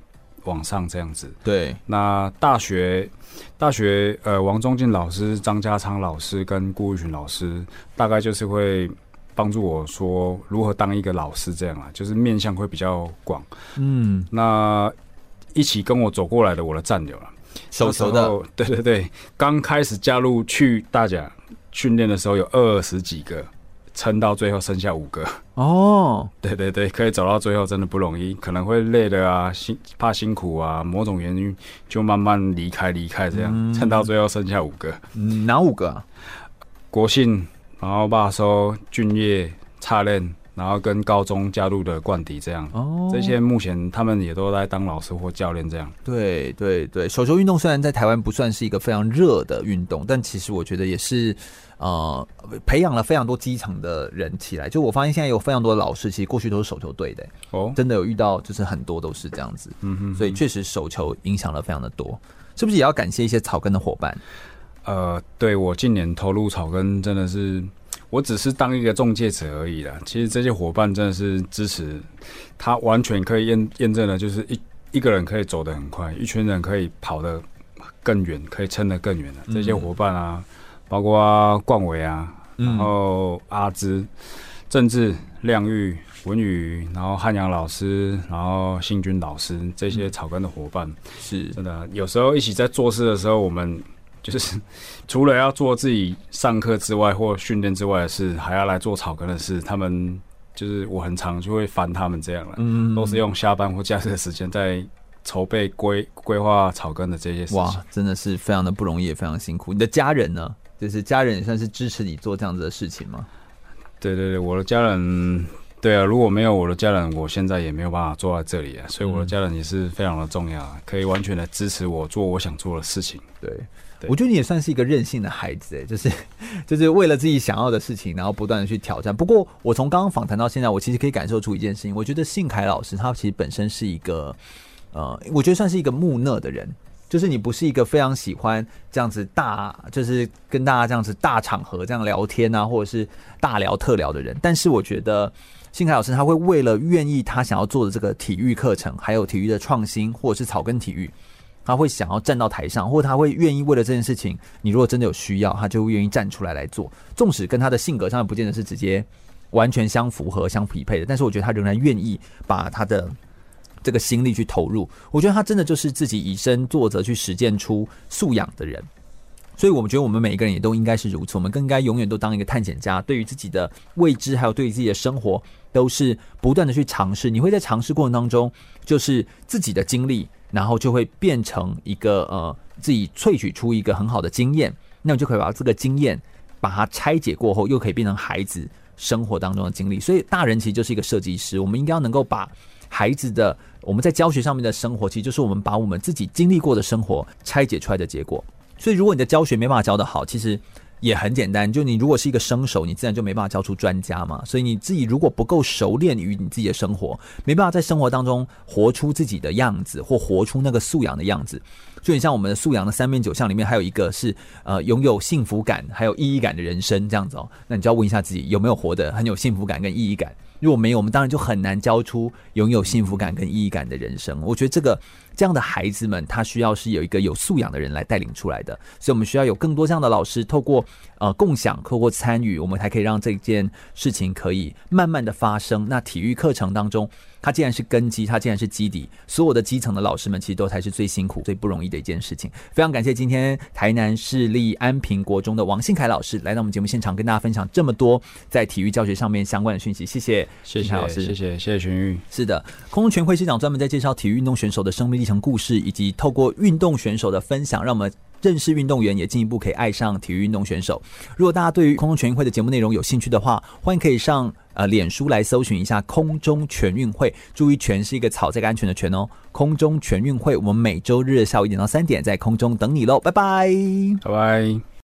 往上这样子。对，那大学大学呃，王忠进老师、张家昌老师跟顾玉群老师，大概就是会帮助我说如何当一个老师这样啊，就是面向会比较广。嗯，那一起跟我走过来的我的战友了。熟熟的，对对对，刚开始加入去大甲训练的时候有二十几个，撑到最后剩下五个。哦，对对对，可以走到最后真的不容易，可能会累的啊，辛怕辛苦啊，某种原因就慢慢离开离开这样，撑、嗯、到最后剩下五个。嗯，哪五个啊？国信，然后霸收、俊业、差练。然后跟高中加入的冠迪这样，哦，这些目前他们也都在当老师或教练这样。对对对，手球运动虽然在台湾不算是一个非常热的运动，但其实我觉得也是，呃，培养了非常多基层的人起来。就我发现现在有非常多的老师，其实过去都是手球队的，哦，真的有遇到，就是很多都是这样子。嗯哼，所以确实手球影响了非常的多，是不是也要感谢一些草根的伙伴？呃，对，我近年投入草根真的是。我只是当一个中介者而已啦。其实这些伙伴真的是支持，他完全可以验验证了，就是一一个人可以走得很快，一群人可以跑得更远，可以撑得更远的、嗯、这些伙伴啊，包括冠伟啊，然后阿芝、政治、亮玉、文宇，然后汉阳老师，然后信军老师这些草根的伙伴，是真的。有时候一起在做事的时候，我们。就是 除了要做自己上课之外或训练之外的事，还要来做草根的事。他们就是我很常就会烦他们这样了，嗯，都是用下班或假日的时间在筹备规规划草根的这些事情。哇，真的是非常的不容易，也非常辛苦。你的家人呢？就是家人也算是支持你做这样子的事情吗？对对对，我的家人，对啊，如果没有我的家人，我现在也没有办法坐在这里啊。所以我的家人也是非常的重要，可以完全的支持我做我想做的事情。对。我觉得你也算是一个任性的孩子哎，就是就是为了自己想要的事情，然后不断的去挑战。不过我从刚刚访谈到现在，我其实可以感受出一件事情，我觉得信凯老师他其实本身是一个呃，我觉得算是一个木讷的人，就是你不是一个非常喜欢这样子大，就是跟大家这样子大场合这样聊天啊，或者是大聊特聊的人。但是我觉得信凯老师他会为了愿意他想要做的这个体育课程，还有体育的创新，或者是草根体育。他会想要站到台上，或者他会愿意为了这件事情，你如果真的有需要，他就愿意站出来来做。纵使跟他的性格上不见得是直接完全相符合、相匹配的，但是我觉得他仍然愿意把他的这个心力去投入。我觉得他真的就是自己以身作则去实践出素养的人。所以，我们觉得我们每一个人也都应该是如此，我们更应该永远都当一个探险家，对于自己的未知，还有对于自己的生活，都是不断的去尝试。你会在尝试过程当中，就是自己的经历。然后就会变成一个呃，自己萃取出一个很好的经验，那我就可以把这个经验把它拆解过后，又可以变成孩子生活当中的经历。所以大人其实就是一个设计师，我们应该要能够把孩子的我们在教学上面的生活，其实就是我们把我们自己经历过的生活拆解出来的结果。所以如果你的教学没办法教得好，其实。也很简单，就你如果是一个生手，你自然就没办法教出专家嘛。所以你自己如果不够熟练于你自己的生活，没办法在生活当中活出自己的样子，或活出那个素养的样子。就你像我们的素养的三面九项里面，还有一个是呃拥有幸福感还有意义感的人生这样子哦。那你就要问一下自己有没有活得很有幸福感跟意义感。如果没有，我们当然就很难教出拥有幸福感跟意义感的人生。我觉得这个这样的孩子们，他需要是有一个有素养的人来带领出来的。所以，我们需要有更多这样的老师，透过呃共享，透过参与，我们才可以让这件事情可以慢慢的发生。那体育课程当中，它既然是根基，它既然是基底，所有的基层的老师们其实都才是最辛苦、最不容易的一件事情。非常感谢今天台南市立安平国中的王信凯老师来到我们节目现场，跟大家分享这么多在体育教学上面相关的讯息。谢谢。谢谢老师，谢谢谢谢群玉。是的，空中全会是讲专门在介绍体育运动选手的生命历程故事，以及透过运动选手的分享，让我们认识运动员，也进一步可以爱上体育运动选手。如果大家对于空中全运会的节目内容有兴趣的话，欢迎可以上呃脸书来搜寻一下空中全运会。注意，全是一个草这个安全的全哦。空中全运会，我们每周日下午一点到三点在空中等你喽，拜拜，拜拜。